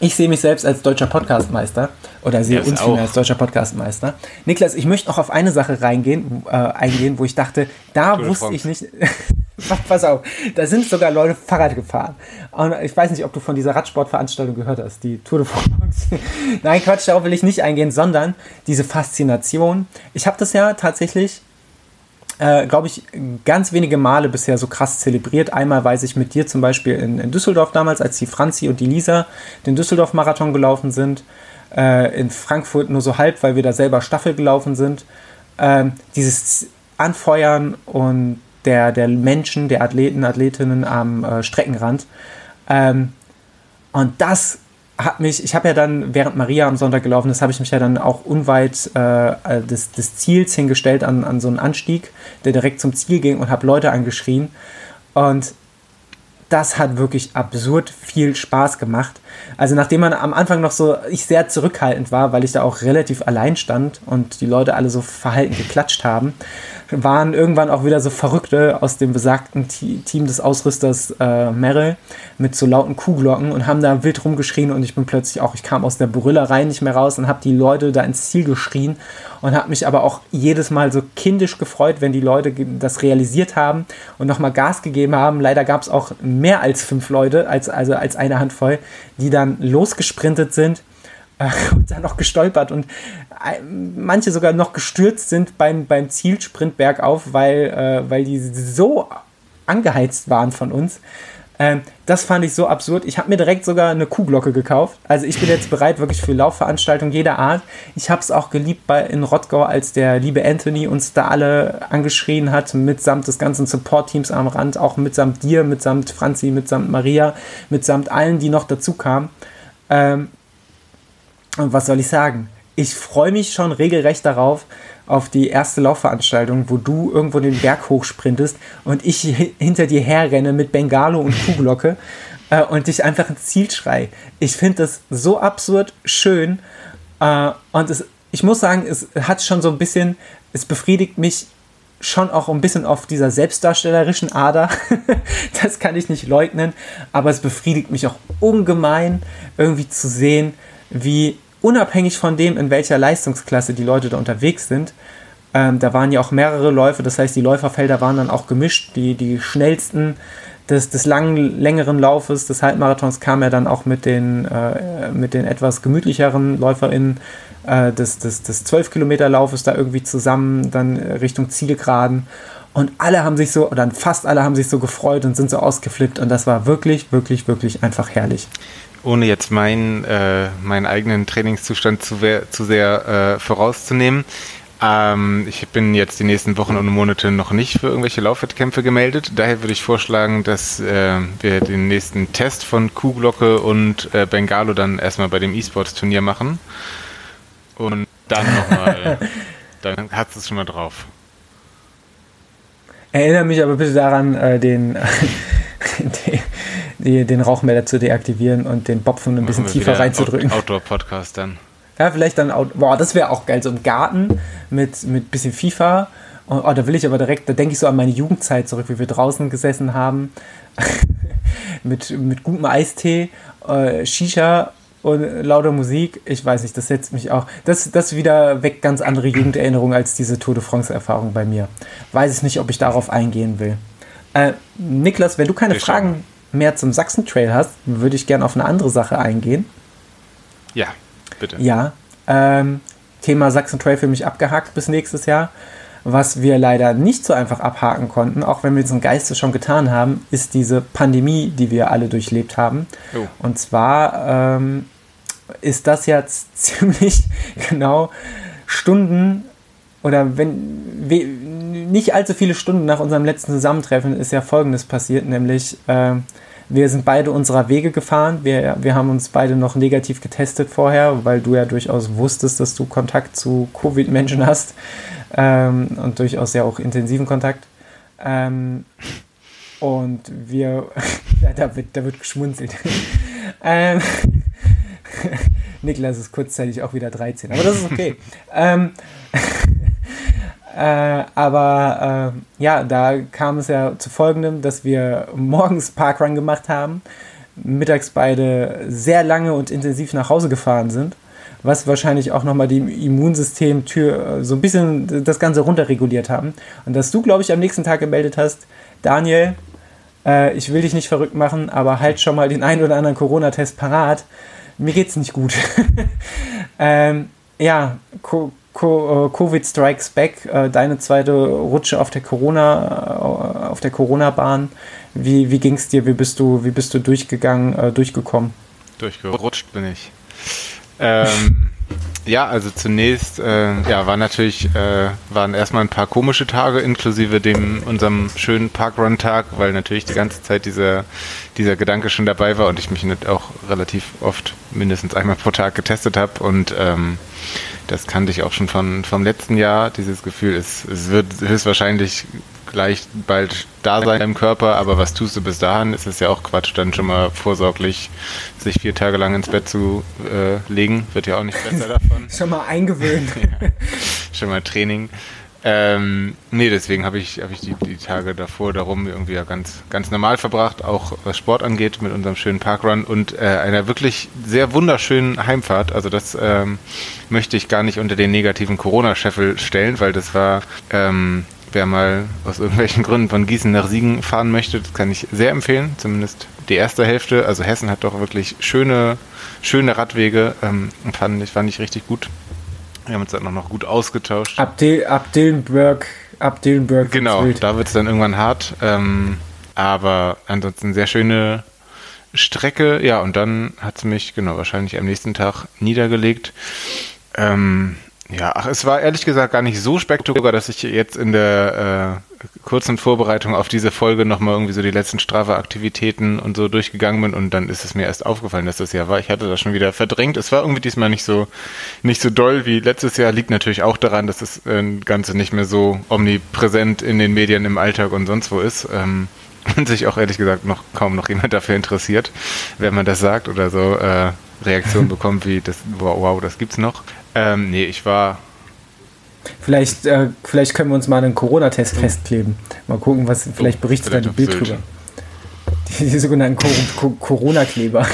Ich sehe mich selbst als deutscher Podcastmeister oder sehe uns vielmehr als deutscher Podcastmeister. Niklas, ich möchte noch auf eine Sache reingehen, äh, eingehen, wo ich dachte, da wusste ich nicht. Pass auf, da sind sogar Leute Fahrrad gefahren. Und ich weiß nicht, ob du von dieser Radsportveranstaltung gehört hast, die Tour de France. Nein, Quatsch, darauf will ich nicht eingehen, sondern diese Faszination. Ich habe das ja tatsächlich äh, glaube ich, ganz wenige Male bisher so krass zelebriert. Einmal weiß ich mit dir zum Beispiel in, in Düsseldorf damals, als die Franzi und die Lisa den Düsseldorf-Marathon gelaufen sind. Äh, in Frankfurt nur so halb, weil wir da selber Staffel gelaufen sind. Äh, dieses Anfeuern und der, der Menschen, der Athleten, Athletinnen am äh, Streckenrand. Ähm, und das hat mich, ich habe ja dann, während Maria am Sonntag gelaufen ist, habe ich mich ja dann auch unweit äh, des, des Ziels hingestellt an, an so einen Anstieg, der direkt zum Ziel ging und habe Leute angeschrien. Und das hat wirklich absurd viel Spaß gemacht. Also nachdem man am Anfang noch so, ich sehr zurückhaltend war, weil ich da auch relativ allein stand und die Leute alle so verhalten geklatscht haben, waren irgendwann auch wieder so Verrückte aus dem besagten Team des Ausrüsters äh, Merrill mit so lauten Kuhglocken und haben da wild rumgeschrien und ich bin plötzlich auch, ich kam aus der Brüllerei nicht mehr raus und habe die Leute da ins Ziel geschrien und habe mich aber auch jedes Mal so kindisch gefreut, wenn die Leute das realisiert haben und nochmal Gas gegeben haben. Leider gab es auch mehr als fünf Leute, als, also als eine Handvoll, die dann losgesprintet sind und dann noch gestolpert und äh, manche sogar noch gestürzt sind beim, beim Zielsprint bergauf, weil, äh, weil die so angeheizt waren von uns. Ähm, das fand ich so absurd. Ich habe mir direkt sogar eine Kuhglocke gekauft. Also ich bin jetzt bereit wirklich für Laufveranstaltungen jeder Art. Ich habe es auch geliebt bei, in Rottgau, als der liebe Anthony uns da alle angeschrien hat, mitsamt des ganzen Support-Teams am Rand, auch mitsamt dir, mitsamt Franzi, mitsamt Maria, mitsamt allen, die noch dazu kamen. Ähm, und was soll ich sagen? Ich freue mich schon regelrecht darauf, auf die erste Laufveranstaltung, wo du irgendwo den Berg hochsprintest und ich hinter dir herrenne mit Bengalo und Kuhglocke äh, und dich einfach ins Ziel schrei. Ich finde das so absurd schön äh, und es, ich muss sagen, es hat schon so ein bisschen, es befriedigt mich schon auch ein bisschen auf dieser selbstdarstellerischen Ader. das kann ich nicht leugnen, aber es befriedigt mich auch ungemein, irgendwie zu sehen, wie unabhängig von dem, in welcher Leistungsklasse die Leute da unterwegs sind, ähm, da waren ja auch mehrere Läufe, das heißt, die Läuferfelder waren dann auch gemischt. Die, die schnellsten des, des langen, längeren Laufes des Halbmarathons kamen ja dann auch mit den, äh, mit den etwas gemütlicheren LäuferInnen äh, des, des, des 12-Kilometer-Laufes da irgendwie zusammen, dann Richtung Zielgeraden. Und alle haben sich so, oder fast alle haben sich so gefreut und sind so ausgeflippt. Und das war wirklich, wirklich, wirklich einfach herrlich ohne jetzt meinen, äh, meinen eigenen Trainingszustand zu, zu sehr äh, vorauszunehmen. Ähm, ich bin jetzt die nächsten Wochen und Monate noch nicht für irgendwelche Laufwettkämpfe gemeldet. Daher würde ich vorschlagen, dass äh, wir den nächsten Test von Kuhglocke und äh, Bengalo dann erstmal bei dem E-Sports-Turnier machen. Und dann nochmal, dann hat es schon mal drauf. Erinnere mich aber bitte daran, äh, den, den die, den Rauchmelder zu deaktivieren und den Bopfen ein bisschen tiefer reinzudrücken. Outdoor-Podcast dann. Ja, vielleicht dann, boah, das wäre auch geil, so im Garten mit, mit bisschen FIFA. Oh, oh, da will ich aber direkt, da denke ich so an meine Jugendzeit zurück, wie wir draußen gesessen haben, mit, mit gutem Eistee, äh, Shisha und lauter Musik. Ich weiß nicht, das setzt mich auch, das, das wieder weckt ganz andere Jugenderinnerungen als diese Tour de France-Erfahrung bei mir. Weiß ich nicht, ob ich darauf eingehen will. Äh, Niklas, wenn du keine ich Fragen mehr zum Sachsen-Trail hast, würde ich gerne auf eine andere Sache eingehen. Ja, bitte. Ja, ähm, Thema Sachsen-Trail für mich abgehakt bis nächstes Jahr. Was wir leider nicht so einfach abhaken konnten, auch wenn wir es im Geiste schon getan haben, ist diese Pandemie, die wir alle durchlebt haben. Oh. Und zwar ähm, ist das jetzt ziemlich genau Stunden oder wenn we, nicht allzu viele Stunden nach unserem letzten Zusammentreffen ist ja Folgendes passiert, nämlich äh, wir sind beide unserer Wege gefahren. Wir, wir haben uns beide noch negativ getestet vorher, weil du ja durchaus wusstest, dass du Kontakt zu Covid-Menschen hast ähm, und durchaus ja auch intensiven Kontakt. Ähm, und wir, da, wird, da wird geschmunzelt. ähm, Niklas ist kurzzeitig auch wieder 13, aber das ist okay. ähm, äh, aber äh, ja, da kam es ja zu folgendem, dass wir morgens Parkrun gemacht haben, mittags beide sehr lange und intensiv nach Hause gefahren sind, was wahrscheinlich auch nochmal die Immunsystemtür äh, so ein bisschen das Ganze runterreguliert haben. Und dass du, glaube ich, am nächsten Tag gemeldet hast, Daniel, äh, ich will dich nicht verrückt machen, aber halt schon mal den einen oder anderen Corona-Test parat. Mir geht's nicht gut. ähm, ja, äh, Covid Strikes Back, äh, deine zweite Rutsche auf der Corona, äh, auf der Corona-Bahn. Wie, wie ging es dir? Wie bist du, wie bist du durchgegangen, durchgekommen? Durchgerutscht bin ich. Ähm, ja, also zunächst, äh, ja, war natürlich, äh, waren erstmal ein paar komische Tage, inklusive dem unserem schönen Parkrun-Tag, weil natürlich die ganze Zeit dieser, dieser Gedanke schon dabei war und ich mich auch relativ oft mindestens einmal pro Tag getestet habe und ähm, das kannte ich auch schon von, vom letzten Jahr, dieses Gefühl, es, es wird höchstwahrscheinlich gleich bald da sein im Körper, aber was tust du bis dahin? Ist es ja auch Quatsch, dann schon mal vorsorglich sich vier Tage lang ins Bett zu äh, legen, wird ja auch nicht besser davon. schon mal eingewöhnt. ja, schon mal Training. Ähm, nee, deswegen habe ich, hab ich die, die Tage davor darum irgendwie ja ganz, ganz normal verbracht, auch was Sport angeht, mit unserem schönen Parkrun und äh, einer wirklich sehr wunderschönen Heimfahrt. Also das ähm, möchte ich gar nicht unter den negativen Corona-Scheffel stellen, weil das war, ähm, wer mal aus irgendwelchen Gründen von Gießen nach Siegen fahren möchte, das kann ich sehr empfehlen, zumindest die erste Hälfte. Also Hessen hat doch wirklich schöne, schöne Radwege, ähm, fand, ich, fand ich richtig gut. Wir haben uns dann auch noch gut ausgetauscht. Ab, De ab Dillenberg, ab Dillenberg. Genau, da wird es dann irgendwann hart. Ähm, aber ansonsten sehr schöne Strecke. Ja, und dann hat es mich, genau, wahrscheinlich am nächsten Tag niedergelegt. Ähm, ja, ach, es war ehrlich gesagt gar nicht so spektakulär, dass ich jetzt in der äh, kurzen Vorbereitung auf diese Folge nochmal irgendwie so die letzten Strava-Aktivitäten und so durchgegangen bin und dann ist es mir erst aufgefallen, dass das ja war. Ich hatte das schon wieder verdrängt. Es war irgendwie diesmal nicht so, nicht so doll wie letztes Jahr. Liegt natürlich auch daran, dass das äh, Ganze nicht mehr so omnipräsent in den Medien, im Alltag und sonst wo ist. Ähm, und sich auch ehrlich gesagt noch kaum noch jemand dafür interessiert, wenn man das sagt oder so äh, Reaktionen bekommt wie das, wow, wow, das gibt's noch. Ähm, nee, ich war. Vielleicht, äh, vielleicht können wir uns mal einen Corona-Test festkleben. Mal gucken, was vielleicht oh, berichtet da die Bild drüber. Die, die sogenannten Corona-Kleber.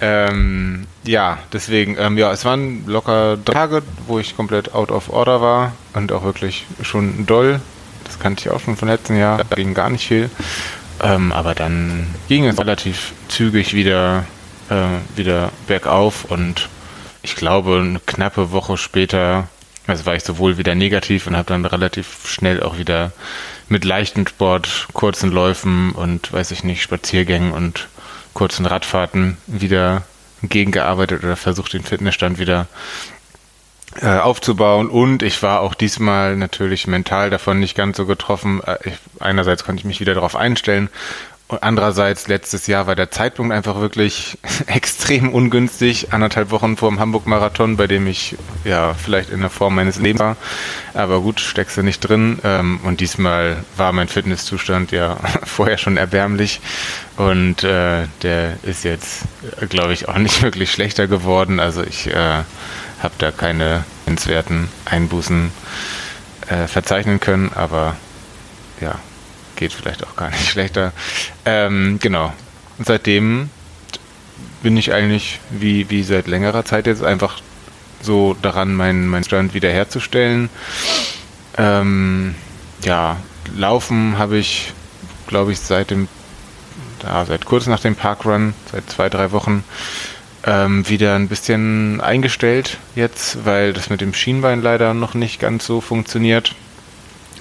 Ähm, ja, deswegen, ähm, ja, es waren locker drei Tage, wo ich komplett out of order war und auch wirklich schon doll. Das kannte ich auch schon vom letzten Jahr, da ging gar nicht viel. Ähm, aber dann ging es relativ zügig wieder, äh, wieder bergauf und ich glaube, eine knappe Woche später, also war ich sowohl wieder negativ und habe dann relativ schnell auch wieder mit leichtem Sport, kurzen Läufen und weiß ich nicht, Spaziergängen und kurzen Radfahrten wieder gegengearbeitet oder versucht, den Fitnessstand wieder äh, aufzubauen. Und ich war auch diesmal natürlich mental davon nicht ganz so getroffen. Äh, ich, einerseits konnte ich mich wieder darauf einstellen und andererseits, letztes Jahr war der Zeitpunkt einfach wirklich extrem ungünstig. Anderthalb Wochen vor dem Hamburg-Marathon, bei dem ich ja vielleicht in der Form meines Lebens war. Aber gut, steckst du nicht drin. Ähm, und diesmal war mein Fitnesszustand ja vorher schon erbärmlich. Und äh, der ist jetzt, glaube ich, auch nicht wirklich schlechter geworden. Also ich äh, habe da keine nennenswerten Einbußen äh, verzeichnen können. Aber ja, geht vielleicht auch gar nicht schlechter. Ähm, genau. Und seitdem bin ich eigentlich wie, wie seit längerer Zeit jetzt einfach so daran, meinen mein Stand wiederherzustellen. Ähm, ja, Laufen habe ich, glaube ich, seit dem, da, seit kurz nach dem Parkrun, seit zwei, drei Wochen, ähm, wieder ein bisschen eingestellt jetzt, weil das mit dem Schienbein leider noch nicht ganz so funktioniert.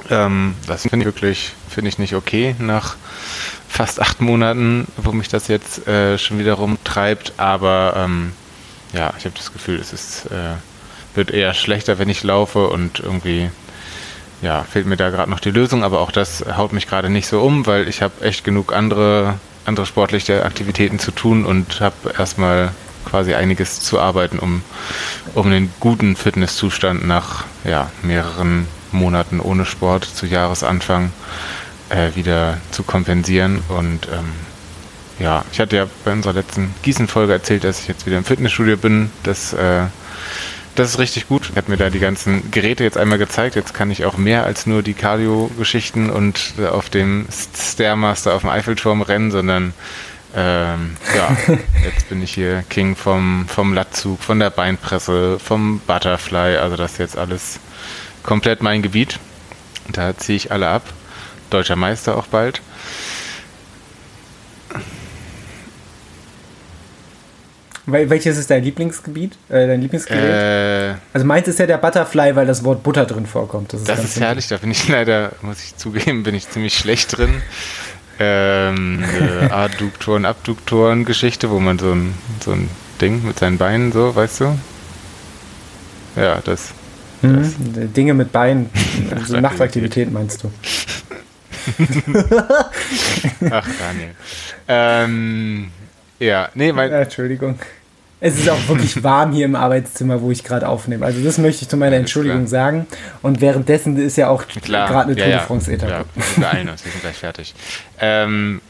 Ähm, das finde ich wirklich, finde ich nicht okay nach fast acht Monaten, wo mich das jetzt äh, schon wieder rumtreibt. Aber ähm, ja, ich habe das Gefühl, es ist, äh, wird eher schlechter, wenn ich laufe und irgendwie ja, fehlt mir da gerade noch die Lösung, aber auch das haut mich gerade nicht so um, weil ich habe echt genug andere, andere sportliche Aktivitäten zu tun und habe erstmal quasi einiges zu arbeiten, um, um einen guten Fitnesszustand nach ja, mehreren Monaten ohne Sport zu Jahresanfang äh, wieder zu kompensieren. Und ähm, ja, ich hatte ja bei unserer letzten Gießen-Folge erzählt, dass ich jetzt wieder im Fitnessstudio bin. Das äh, das ist richtig gut. Er hat mir da die ganzen Geräte jetzt einmal gezeigt. Jetzt kann ich auch mehr als nur die Cardio-Geschichten und auf dem Stairmaster auf dem Eiffelturm rennen, sondern ähm, ja, jetzt bin ich hier King vom, vom Latzug, von der Beinpresse, vom Butterfly. Also das ist jetzt alles komplett mein Gebiet. Da ziehe ich alle ab. Deutscher Meister auch bald. Welches ist dein Lieblingsgebiet? Äh, dein Lieblingsgerät? Äh, also meins ist ja der Butterfly, weil das Wort Butter drin vorkommt. Das ist, das ist herrlich, da bin ich leider, muss ich zugeben, bin ich ziemlich schlecht drin. Ähm, äh, Adduktoren, Abduktoren Geschichte, wo man so ein, so ein Ding mit seinen Beinen so, weißt du? Ja, das. Mhm, das. Dinge mit Beinen, so Nachtaktivität meinst du? Ach, Daniel. Ähm, ja, nee, mein. Entschuldigung. Es ist auch wirklich warm hier im Arbeitszimmer, wo ich gerade aufnehme. Also das möchte ich zu meiner Entschuldigung klar. sagen. Und währenddessen ist ja auch gerade eine Tour de France Etappe. Ja, wir beeilen uns, wir sind gleich fertig. Ähm,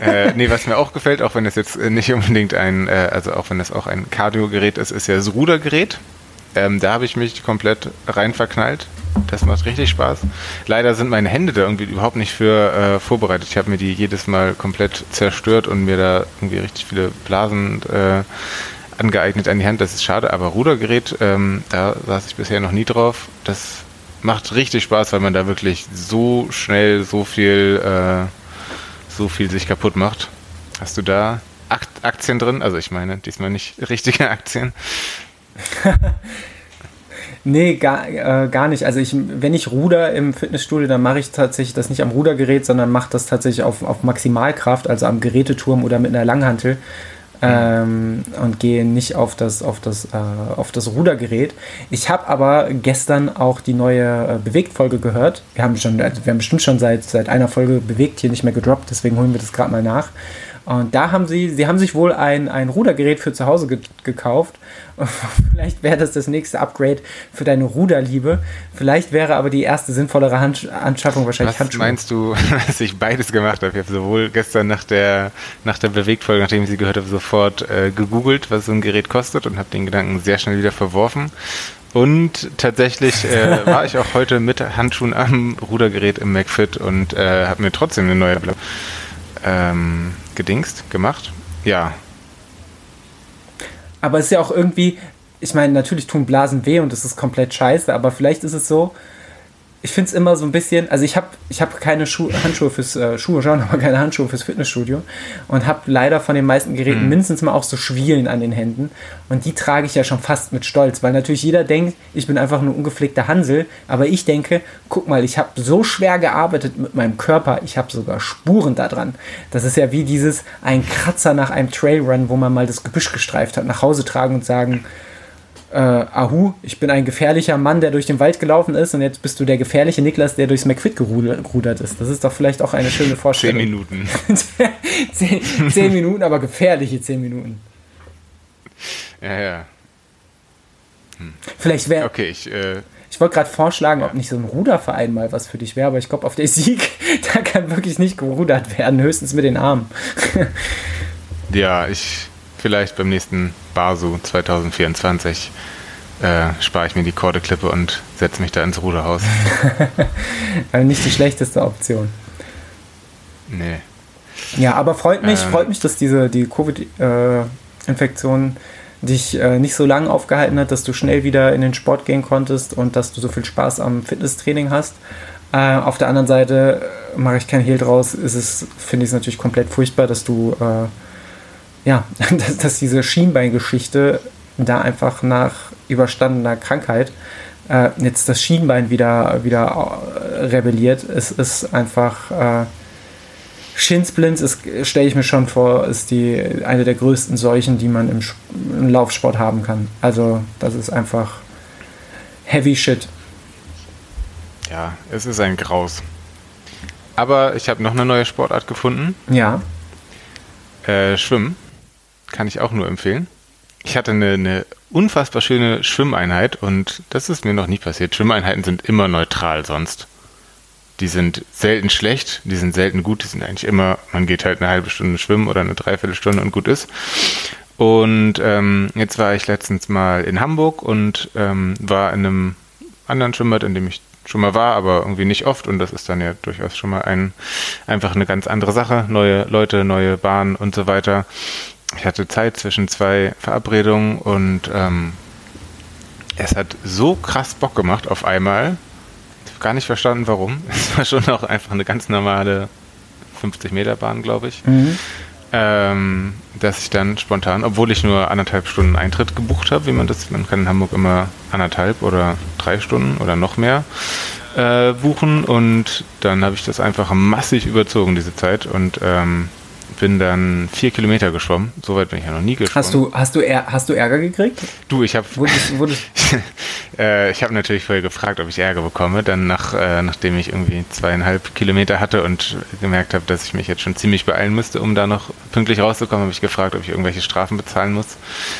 äh, nee, was mir auch gefällt, auch wenn das jetzt nicht unbedingt ein, äh, also auch wenn das auch ein Cardio-Gerät ist, ist ja das Rudergerät. Ähm, da habe ich mich komplett rein verknallt. Das macht richtig Spaß. Leider sind meine Hände da irgendwie überhaupt nicht für äh, vorbereitet. Ich habe mir die jedes Mal komplett zerstört und mir da irgendwie richtig viele Blasen äh, angeeignet an die Hand. Das ist schade, aber Rudergerät, ähm, da saß ich bisher noch nie drauf. Das macht richtig Spaß, weil man da wirklich so schnell so viel, äh, so viel sich kaputt macht. Hast du da Aktien drin? Also ich meine, diesmal nicht richtige Aktien. nee, gar, äh, gar nicht. Also ich, wenn ich ruder im Fitnessstudio, dann mache ich tatsächlich das nicht am Rudergerät, sondern mache das tatsächlich auf, auf Maximalkraft, also am Geräteturm oder mit einer Langhantel. Ähm, und gehe nicht auf das, auf das, äh, auf das Rudergerät. Ich habe aber gestern auch die neue äh, Bewegt-Folge gehört. Wir haben, schon, also wir haben bestimmt schon seit, seit einer Folge bewegt hier nicht mehr gedroppt, deswegen holen wir das gerade mal nach. Und da haben sie, sie haben sich wohl ein, ein Rudergerät für zu Hause ge gekauft. Vielleicht wäre das das nächste Upgrade für deine Ruderliebe. Vielleicht wäre aber die erste sinnvollere Hand Anschaffung wahrscheinlich Was Handschuhe. meinst du, dass ich beides gemacht habe? Ich habe sowohl gestern nach der, nach der Bewegtfolge, nachdem ich sie gehört habe, sofort äh, gegoogelt, was so ein Gerät kostet und habe den Gedanken sehr schnell wieder verworfen. Und tatsächlich äh, war ich auch heute mit Handschuhen am Rudergerät im McFit und äh, habe mir trotzdem eine neue ähm, gedingst, gemacht. Ja. Aber es ist ja auch irgendwie, ich meine, natürlich tun Blasen weh und es ist komplett scheiße, aber vielleicht ist es so, ich finde es immer so ein bisschen, also ich habe ich hab keine Schu Handschuhe fürs äh, Schuhe schauen, aber keine Handschuhe fürs Fitnessstudio und habe leider von den meisten Geräten mhm. mindestens mal auch so Schwielen an den Händen und die trage ich ja schon fast mit Stolz, weil natürlich jeder denkt, ich bin einfach nur ungepflegter Hansel, aber ich denke, guck mal, ich habe so schwer gearbeitet mit meinem Körper, ich habe sogar Spuren da dran. Das ist ja wie dieses ein Kratzer nach einem Trailrun, wo man mal das Gebüsch gestreift hat, nach Hause tragen und sagen, äh, Ahu, ich bin ein gefährlicher Mann, der durch den Wald gelaufen ist und jetzt bist du der gefährliche Niklas, der durchs McFit gerudert ist. Das ist doch vielleicht auch eine schöne Vorstellung. Zehn Minuten. zehn, zehn, Minuten, aber gefährliche zehn Minuten. Ja, ja. Hm. Vielleicht wäre. Okay, ich. Äh, ich wollte gerade vorschlagen, ja. ob nicht so ein Ruderverein mal was für dich wäre, aber ich glaube, auf der Sieg, da kann wirklich nicht gerudert werden, höchstens mit den Armen. ja, ich vielleicht beim nächsten Basu 2024 äh, spare ich mir die Kordeklippe und setze mich da ins Ruderhaus. also nicht die schlechteste Option. Nee. Ja, aber freut mich, ähm, freut mich, dass diese die Covid-Infektion äh, dich äh, nicht so lange aufgehalten hat, dass du schnell wieder in den Sport gehen konntest und dass du so viel Spaß am Fitnesstraining hast. Äh, auf der anderen Seite äh, mache ich kein Hehl draus, ist es, finde ich es natürlich komplett furchtbar, dass du äh, ja, dass, dass diese Schienbeingeschichte da einfach nach überstandener Krankheit äh, jetzt das Schienbein wieder, wieder äh, rebelliert. Es ist einfach, äh, Shinsplints stelle ich mir schon vor, ist die eine der größten Seuchen, die man im, im Laufsport haben kann. Also das ist einfach heavy shit. Ja, es ist ein Graus. Aber ich habe noch eine neue Sportart gefunden. Ja. Äh, Schwimmen. Kann ich auch nur empfehlen. Ich hatte eine, eine unfassbar schöne Schwimmeinheit und das ist mir noch nie passiert. Schwimmeinheiten sind immer neutral sonst. Die sind selten schlecht, die sind selten gut, die sind eigentlich immer, man geht halt eine halbe Stunde schwimmen oder eine Dreiviertelstunde und gut ist. Und ähm, jetzt war ich letztens mal in Hamburg und ähm, war in einem anderen Schwimmbad, in dem ich schon mal war, aber irgendwie nicht oft und das ist dann ja durchaus schon mal ein, einfach eine ganz andere Sache. Neue Leute, neue Bahnen und so weiter. Ich hatte Zeit zwischen zwei Verabredungen und ähm, es hat so krass Bock gemacht auf einmal, gar nicht verstanden, warum. Es war schon auch einfach eine ganz normale 50-Meter-Bahn, glaube ich. Mhm. Ähm, dass ich dann spontan, obwohl ich nur anderthalb Stunden Eintritt gebucht habe, wie man das, man kann in Hamburg immer anderthalb oder drei Stunden oder noch mehr äh, buchen und dann habe ich das einfach massig überzogen, diese Zeit und ähm, bin dann vier Kilometer geschwommen. So weit bin ich ja noch nie geschwommen. Hast du, hast du, hast du Ärger gekriegt? Du, ich habe äh, ich habe natürlich vorher gefragt, ob ich Ärger bekomme. Dann nach, äh, nachdem ich irgendwie zweieinhalb Kilometer hatte und gemerkt habe, dass ich mich jetzt schon ziemlich beeilen müsste, um da noch pünktlich rauszukommen, habe ich gefragt, ob ich irgendwelche Strafen bezahlen muss.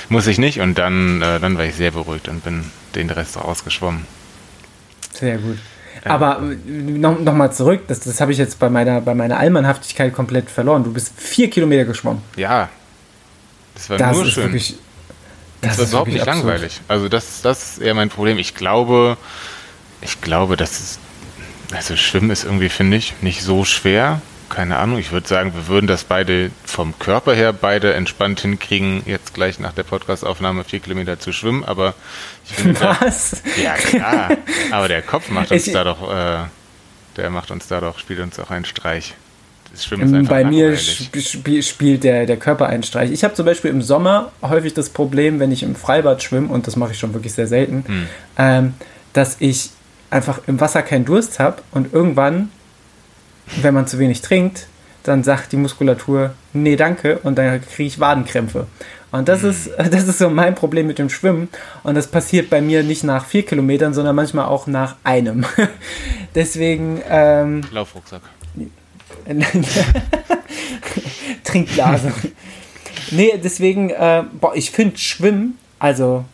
Muss ich nicht. Und dann, äh, dann war ich sehr beruhigt und bin den Rest rausgeschwommen. Sehr gut. Aber äh, noch, mal zurück, das, das habe ich jetzt bei meiner, bei meiner Allmannhaftigkeit komplett verloren. Du bist vier Kilometer geschwommen. Ja. Das war das nur schön. Wirklich, das, das war überhaupt nicht absurd. langweilig. Also das, das ist eher mein Problem. Ich glaube, ich glaube, dass es, also Schwimmen ist irgendwie, finde ich, nicht so schwer keine Ahnung, ich würde sagen, wir würden das beide vom Körper her beide entspannt hinkriegen, jetzt gleich nach der Podcastaufnahme vier Kilometer zu schwimmen, aber ich finde. Was? Da, ja, klar. aber der Kopf macht uns ich, da doch, äh, der macht uns da doch, spielt uns auch einen Streich. Das Schwimmen ist einfach Bei mir sp spielt der, der Körper einen Streich. Ich habe zum Beispiel im Sommer häufig das Problem, wenn ich im Freibad schwimme, und das mache ich schon wirklich sehr selten, hm. ähm, dass ich einfach im Wasser keinen Durst habe und irgendwann wenn man zu wenig trinkt, dann sagt die Muskulatur, nee, danke, und dann kriege ich Wadenkrämpfe. Und das ist, das ist so mein Problem mit dem Schwimmen. Und das passiert bei mir nicht nach vier Kilometern, sondern manchmal auch nach einem. Deswegen. Ähm, Laufrucksack. Trinkblase. nee, deswegen, äh, boah, ich finde Schwimmen, also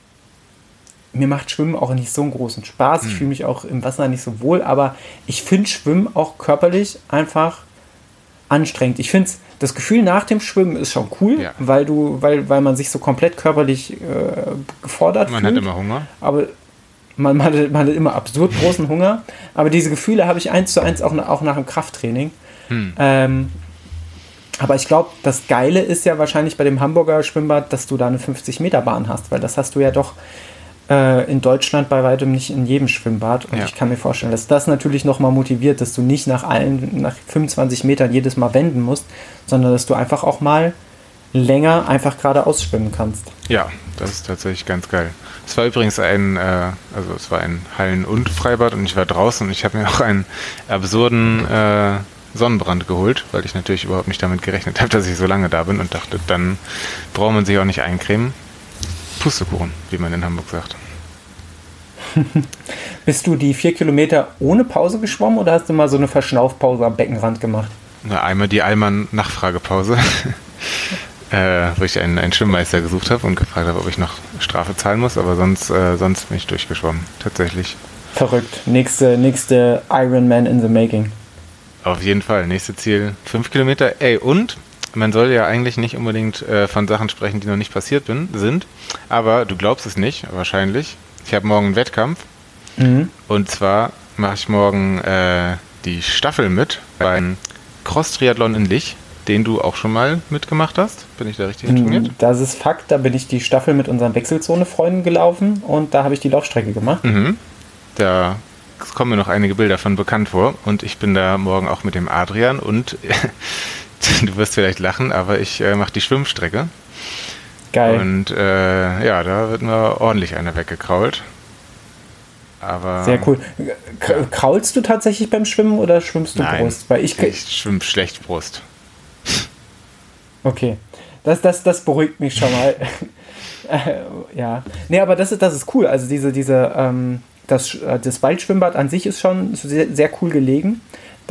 mir macht Schwimmen auch nicht so einen großen Spaß. Ich hm. fühle mich auch im Wasser nicht so wohl, aber ich finde Schwimmen auch körperlich einfach anstrengend. Ich finde das Gefühl nach dem Schwimmen ist schon cool, ja. weil du, weil, weil man sich so komplett körperlich äh, gefordert man fühlt. Man hat immer Hunger. Aber man, man, hat, man hat immer absurd großen Hunger. Aber diese Gefühle habe ich eins zu eins auch, auch nach dem Krafttraining. Hm. Ähm, aber ich glaube, das Geile ist ja wahrscheinlich bei dem Hamburger Schwimmbad, dass du da eine 50-Meter-Bahn hast, weil das hast du ja doch äh, in Deutschland bei weitem nicht in jedem Schwimmbad. Und ja. ich kann mir vorstellen, dass das natürlich nochmal motiviert, dass du nicht nach allen, nach 25 Metern jedes Mal wenden musst, sondern dass du einfach auch mal länger einfach geradeaus schwimmen kannst. Ja, das ist tatsächlich ganz geil. Es war übrigens ein, äh, also es war ein Hallen- und Freibad und ich war draußen und ich habe mir auch einen absurden äh, Sonnenbrand geholt, weil ich natürlich überhaupt nicht damit gerechnet habe, dass ich so lange da bin und dachte, dann braucht man sich auch nicht eincremen. Pustekuchen, wie man in Hamburg sagt. Bist du die vier Kilometer ohne Pause geschwommen oder hast du mal so eine Verschnaufpause am Beckenrand gemacht? Na, einmal die Allmann-Nachfragepause, äh, wo ich einen, einen Schwimmmeister gesucht habe und gefragt habe, ob ich noch Strafe zahlen muss, aber sonst, äh, sonst bin ich durchgeschwommen, tatsächlich. Verrückt. Nächste, nächste Ironman in the making. Auf jeden Fall. Nächste Ziel fünf Kilometer. Ey, und man soll ja eigentlich nicht unbedingt äh, von Sachen sprechen, die noch nicht passiert bin, sind. Aber du glaubst es nicht, wahrscheinlich. Ich habe morgen einen Wettkampf. Mhm. Und zwar mache ich morgen äh, die Staffel mit beim Cross-Triathlon in Lich, den du auch schon mal mitgemacht hast. Bin ich da richtig mhm, informiert? Das ist Fakt. Da bin ich die Staffel mit unseren Wechselzone-Freunden gelaufen und da habe ich die Laufstrecke gemacht. Mhm. Da kommen mir noch einige Bilder von bekannt vor. Und ich bin da morgen auch mit dem Adrian und du wirst vielleicht lachen, aber ich äh, mache die Schwimmstrecke. Geil. Und äh, ja, da wird mir ordentlich einer weggekrault. Aber, Sehr cool. Kraulst du tatsächlich beim Schwimmen oder schwimmst du nein, Brust? Weil ich, ich schwimme schlecht Brust. Okay, das, das, das beruhigt mich schon mal. ja, nee, aber das ist, das ist cool. Also diese, diese, ähm, das, äh, das Waldschwimmbad an sich ist schon sehr, sehr cool gelegen.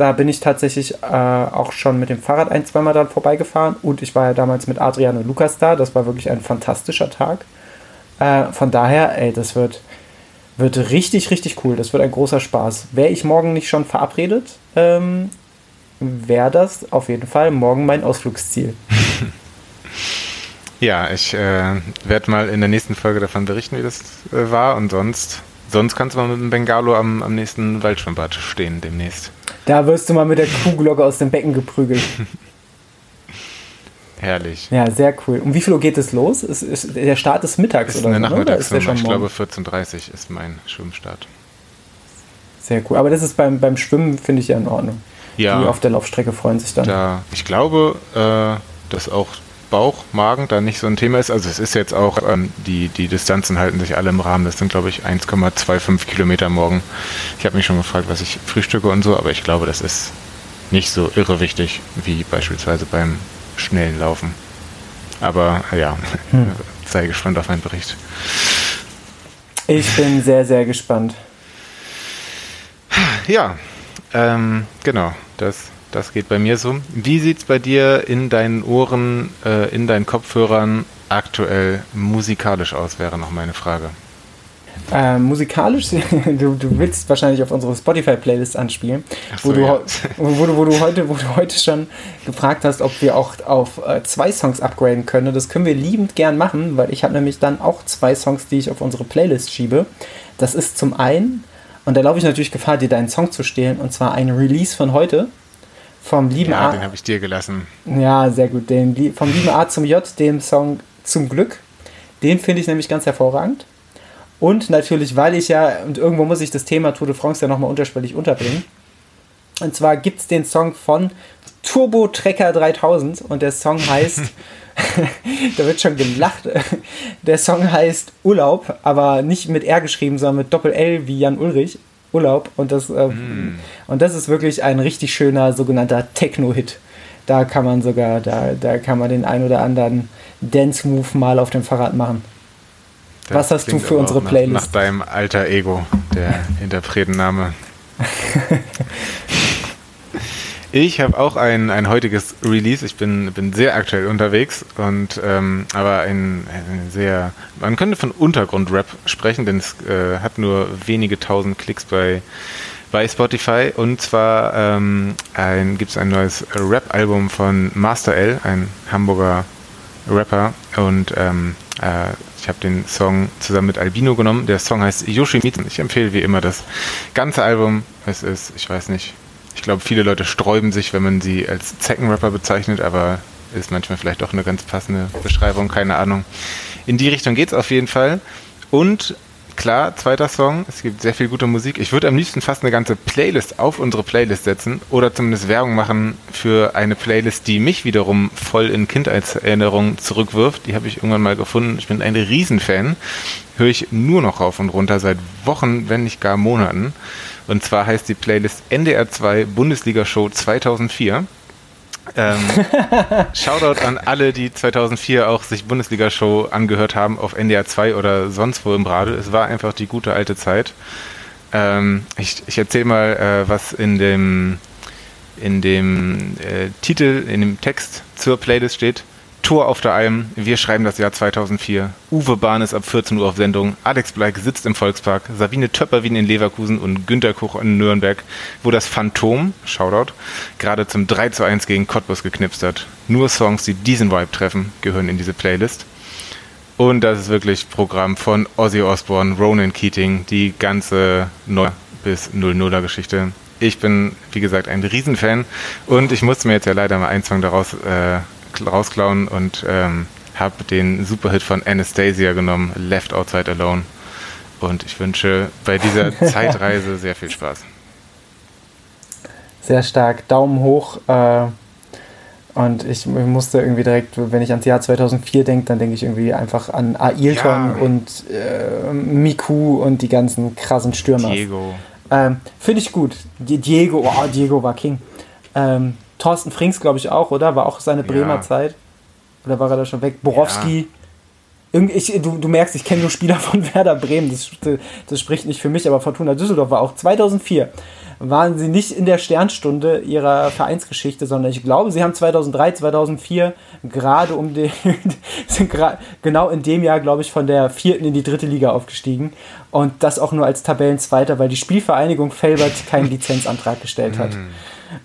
Da bin ich tatsächlich äh, auch schon mit dem Fahrrad ein, zweimal dann vorbeigefahren und ich war ja damals mit Adrian und Lukas da. Das war wirklich ein fantastischer Tag. Äh, von daher, ey, das wird, wird richtig, richtig cool. Das wird ein großer Spaß. Wäre ich morgen nicht schon verabredet, ähm, wäre das auf jeden Fall morgen mein Ausflugsziel. Ja, ich äh, werde mal in der nächsten Folge davon berichten, wie das äh, war. Und sonst, sonst kannst du mal mit dem Bengalo am, am nächsten Waldschwimmbad stehen demnächst. Da wirst du mal mit der Kuhglocke aus dem Becken geprügelt. Herrlich. Ja, sehr cool. Um wie viel Uhr geht es los? Ist, ist, der Start ist mittags ist oder eine so, der Nachmittagsnummer. Ich glaube 14.30 Uhr ist mein Schwimmstart. Sehr cool. Aber das ist beim, beim Schwimmen, finde ich ja in Ordnung. Die Ja, auf der Laufstrecke freuen sich dann. da, ich glaube, äh, dass auch Bauch, Magen da nicht so ein Thema ist. Also es ist jetzt auch, ähm, die, die Distanzen halten sich alle im Rahmen. Das sind, glaube ich, 1,25 Kilometer morgen. Ich habe mich schon gefragt, was ich frühstücke und so, aber ich glaube, das ist nicht so irre wichtig wie beispielsweise beim schnellen Laufen. Aber ja, Hm. sei gespannt auf meinen Bericht. Ich bin sehr, sehr gespannt. Ja, ähm, genau, das, das geht bei mir so. Wie sieht es bei dir in deinen Ohren, äh, in deinen Kopfhörern aktuell musikalisch aus, wäre noch meine Frage. Äh, musikalisch, du, du willst wahrscheinlich auf unsere Spotify-Playlist anspielen, so, wo, du, ja. wo, du, wo, du heute, wo du heute schon gefragt hast, ob wir auch auf äh, zwei Songs upgraden können. Das können wir liebend gern machen, weil ich habe nämlich dann auch zwei Songs, die ich auf unsere Playlist schiebe. Das ist zum einen, und da laufe ich natürlich Gefahr, dir deinen Song zu stehlen, und zwar ein Release von heute vom lieben Ja, A. den habe ich dir gelassen. Ja, sehr gut. Den, vom lieben A zum J, dem Song Zum Glück. Den finde ich nämlich ganz hervorragend. Und natürlich, weil ich ja, und irgendwo muss ich das Thema Tour de France ja nochmal unterschwellig unterbringen. Und zwar gibt es den Song von Turbo Trekker 3000 und der Song heißt, da wird schon gelacht, der Song heißt Urlaub, aber nicht mit R geschrieben, sondern mit Doppel-L wie Jan Ulrich. Urlaub und das, äh, und das ist wirklich ein richtig schöner sogenannter Techno-Hit. Da kann man sogar, da, da kann man den ein oder anderen Dance-Move mal auf dem Fahrrad machen. Das Was hast du für unsere nach, Playlist? Nach deinem alter Ego, der Interpretenname. Ich habe auch ein, ein heutiges Release. Ich bin, bin sehr aktuell unterwegs und ähm, aber ein, ein sehr, man könnte von Untergrundrap sprechen, denn es äh, hat nur wenige tausend Klicks bei bei Spotify und zwar ähm, gibt es ein neues Rap-Album von Master L, ein Hamburger Rapper und ähm, äh, ich habe den Song zusammen mit Albino genommen. Der Song heißt Yoshimitsu. Ich empfehle wie immer das ganze Album. Es ist, ich weiß nicht, ich glaube viele Leute sträuben sich, wenn man sie als Zeckenrapper bezeichnet, aber ist manchmal vielleicht doch eine ganz passende Beschreibung, keine Ahnung. In die Richtung geht's auf jeden Fall. Und klar, zweiter Song, es gibt sehr viel gute Musik. Ich würde am liebsten fast eine ganze Playlist auf unsere Playlist setzen oder zumindest Werbung machen für eine Playlist, die mich wiederum voll in Kindheitserinnerungen zurückwirft. Die habe ich irgendwann mal gefunden. Ich bin ein Riesenfan. Höre ich nur noch rauf und runter seit Wochen, wenn nicht gar Monaten. Und zwar heißt die Playlist NDR 2 Bundesliga Show 2004. Ähm, Shoutout an alle, die 2004 auch sich Bundesliga-Show angehört haben auf NDR 2 oder sonst wo im Radio. Es war einfach die gute alte Zeit. Ähm, ich ich erzähle mal, äh, was in dem, in dem äh, Titel, in dem Text zur Playlist steht. Tor auf der Alm, wir schreiben das Jahr 2004. Uwe Bahn ist ab 14 Uhr auf Sendung. Alex Bleik sitzt im Volkspark. Sabine Töpperwien in Leverkusen und Günter Koch in Nürnberg, wo das Phantom, Shoutout, gerade zum 3 zu 1 gegen Cottbus geknipst hat. Nur Songs, die diesen Vibe treffen, gehören in diese Playlist. Und das ist wirklich Programm von Ozzy Osbourne, Ronan Keating, die ganze 9 bis 00er Geschichte. Ich bin, wie gesagt, ein Riesenfan und ich musste mir jetzt ja leider mal einen Song daraus äh, rausklauen und ähm, habe den Superhit von Anastasia genommen, Left Outside Alone. Und ich wünsche bei dieser Zeitreise sehr viel Spaß. Sehr stark. Daumen hoch. Äh, und ich musste irgendwie direkt, wenn ich ans Jahr 2004 denke, dann denke ich irgendwie einfach an Ailton Ja. und äh, Miku und die ganzen krassen Stürmer. Diego. Ähm, Finde ich gut. Die- Diego, oh, Diego war King. Ähm, Thorsten Frings, glaube ich, auch, oder? War auch seine Bremer Ja. Zeit. Oder war er da schon weg? Borowski. Ja. Ich, du, du merkst, ich kenne nur Spieler von Werder Bremen. Das, das spricht nicht für mich, aber Fortuna Düsseldorf war auch 2004 waren sie nicht in der Sternstunde ihrer Vereinsgeschichte, sondern ich glaube, sie haben 2003, 2004 gerade um den, sind genau in dem Jahr, glaube ich, von der vierten in die dritte Liga aufgestiegen. Und das auch nur als Tabellenzweiter, weil die Spielvereinigung Felbert keinen Lizenzantrag gestellt hat.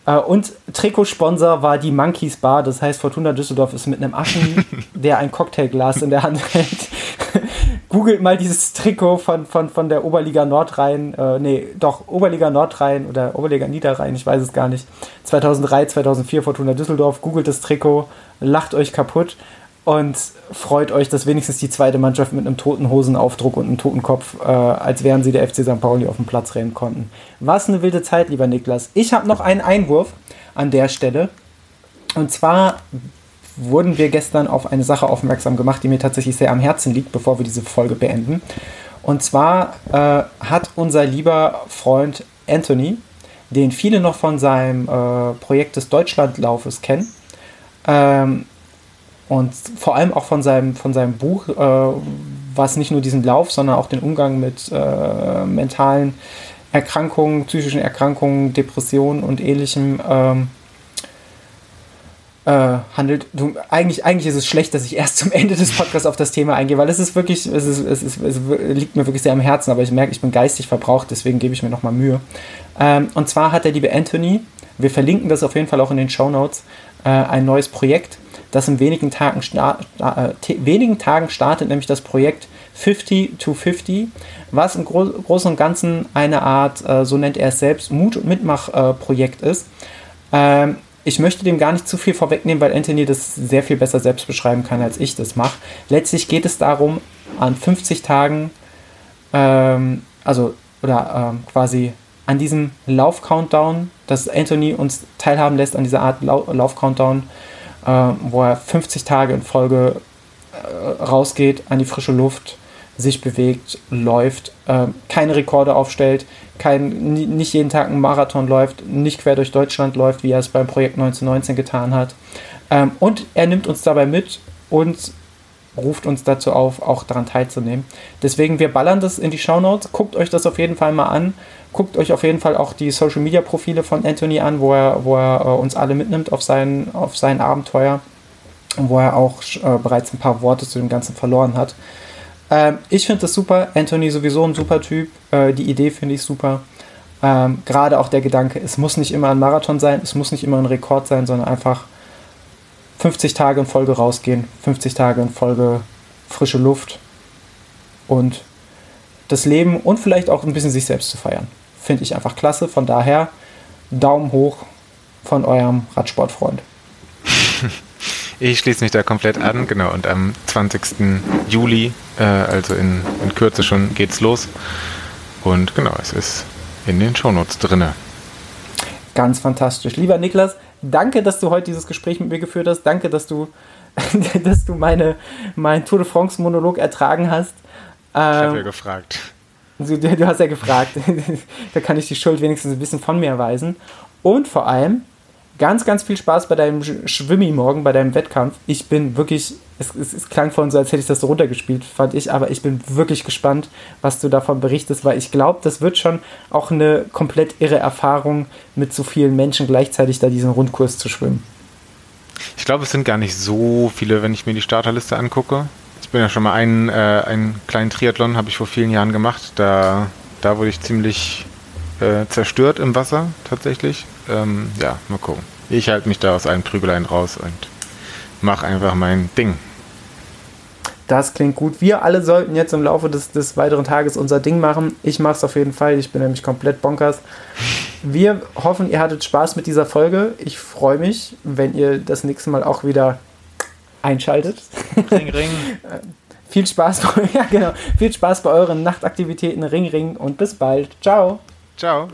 Äh, und Trikotsponsor war die Monkeys Bar, das heißt Fortuna Düsseldorf ist mit einem Aschen, der ein Cocktailglas in der Hand hält, googelt mal dieses Trikot von, von, von der Oberliga Nordrhein, äh, nee, doch, Oberliga Nordrhein oder Oberliga Niederrhein, ich weiß es gar nicht. 2003, 2004 Fortuna Düsseldorf, googelt das Trikot, lacht euch kaputt und freut euch, dass wenigstens die zweite Mannschaft mit einem toten Hosenaufdruck und einem toten Kopf, äh, als wären sie der FC St. Pauli auf dem Platz rennen konnten. Was eine wilde Zeit, lieber Niklas. Ich habe noch einen Einwurf an der Stelle. Und zwar wurden wir gestern auf eine Sache aufmerksam gemacht, die mir tatsächlich sehr am Herzen liegt, bevor wir diese Folge beenden. Und zwar äh, hat unser lieber Freund Anthony, den viele noch von seinem äh, Projekt des Deutschlandlaufes kennen, ähm, und vor allem auch von seinem, von seinem Buch, äh, was nicht nur diesen Lauf, sondern auch den Umgang mit äh, mentalen Erkrankungen, psychischen Erkrankungen, Depressionen und ähnlichem ähm, äh, handelt. Du, eigentlich, eigentlich ist es schlecht, dass ich erst zum Ende des Podcasts auf das Thema eingehe, weil es ist wirklich, es, ist, es, ist, es liegt mir wirklich sehr am Herzen, aber ich merke, ich bin geistig verbraucht, deswegen gebe ich mir nochmal Mühe. Ähm, und zwar hat der liebe Anthony, wir verlinken das auf jeden Fall auch in den Show Notes, äh, ein neues Projekt, das in wenigen Tagen, äh, wenigen Tagen startet, nämlich das Projekt 50 to 50, was im Gro Großen und Ganzen eine Art, äh, so nennt er es selbst, Mut- und Mitmach-Projekt ist. Ähm, ich möchte dem gar nicht zu viel vorwegnehmen, weil Anthony das sehr viel besser selbst beschreiben kann, als ich das mache. Letztlich geht es darum, an 50 Tagen, ähm, also oder ähm, quasi an diesem Lauf-Countdown, dass Anthony uns teilhaben lässt an dieser Art Lauf-Countdown, äh, wo er 50 Tage in Folge äh, rausgeht, an die frische Luft, sich bewegt, läuft, äh, keine Rekorde aufstellt, kein, nicht jeden Tag einen Marathon läuft, nicht quer durch Deutschland läuft, wie er es beim Projekt 1919 getan hat. Ähm, und er nimmt uns dabei mit und ruft uns dazu auf, auch daran teilzunehmen. Deswegen, wir ballern das in die Shownotes. Guckt euch das auf jeden Fall mal an. Guckt euch auf jeden Fall auch die Social Media Profile von Anthony an, wo er, wo er äh, uns alle mitnimmt auf sein, auf sein Abenteuer wo er auch äh, bereits ein paar Worte zu dem Ganzen verloren hat. Ähm, ich finde das super. Anthony sowieso ein super Typ. Äh, die Idee finde ich super. Ähm, Gerade auch der Gedanke, es muss nicht immer ein Marathon sein, es muss nicht immer ein Rekord sein, sondern einfach 50 Tage in Folge rausgehen, 50 Tage in Folge frische Luft und das Leben und vielleicht auch ein bisschen sich selbst zu feiern. Finde ich einfach klasse. Von daher Daumen hoch von eurem Radsportfreund. Ich schließe mich da komplett an, genau. Und am 20. Juli, äh, also in, in Kürze schon, geht's los. Und genau, es ist in den Shownotes drinne. Ganz fantastisch. Lieber Niklas, danke, dass du heute dieses Gespräch mit mir geführt hast. Danke, dass du, dass du meine, meinen Tour de France Monolog ertragen hast. ich habe ja ähm, gefragt. Du, du hast ja gefragt. da kann ich die Schuld wenigstens ein bisschen von mir erweisen. Und vor allem, ganz, ganz viel Spaß bei deinem Schwimmi morgen, bei deinem Wettkampf. Ich bin wirklich, es, es, es, klang vorhin so, als hätte ich das so runtergespielt, fand ich, aber ich bin wirklich gespannt, was du davon berichtest, weil ich glaube, das wird schon auch eine komplett irre Erfahrung, mit so vielen Menschen gleichzeitig da diesen Rundkurs zu schwimmen. Ich glaube, es sind gar nicht so viele, wenn ich mir die Starterliste angucke. Ich bin ja schon mal einen, äh, einen kleinen Triathlon, habe ich vor vielen Jahren gemacht. Da, da wurde ich ziemlich äh, zerstört im Wasser tatsächlich. Ähm, ja, mal gucken. Ich halte mich da aus allen Prügeleien raus und mache einfach mein Ding. Das klingt gut. Wir alle sollten jetzt im Laufe des, des weiteren Tages unser Ding machen. Ich mache es auf jeden Fall. Ich bin nämlich komplett bonkers. Wir hoffen, ihr hattet Spaß mit dieser Folge. Ich freue mich, wenn ihr das nächste Mal auch wieder einschaltet. Ring, ring. Viel Spaß, bei, ja, genau. Viel Spaß bei euren Nachtaktivitäten. Ring, ring und bis bald. Ciao. Ciao.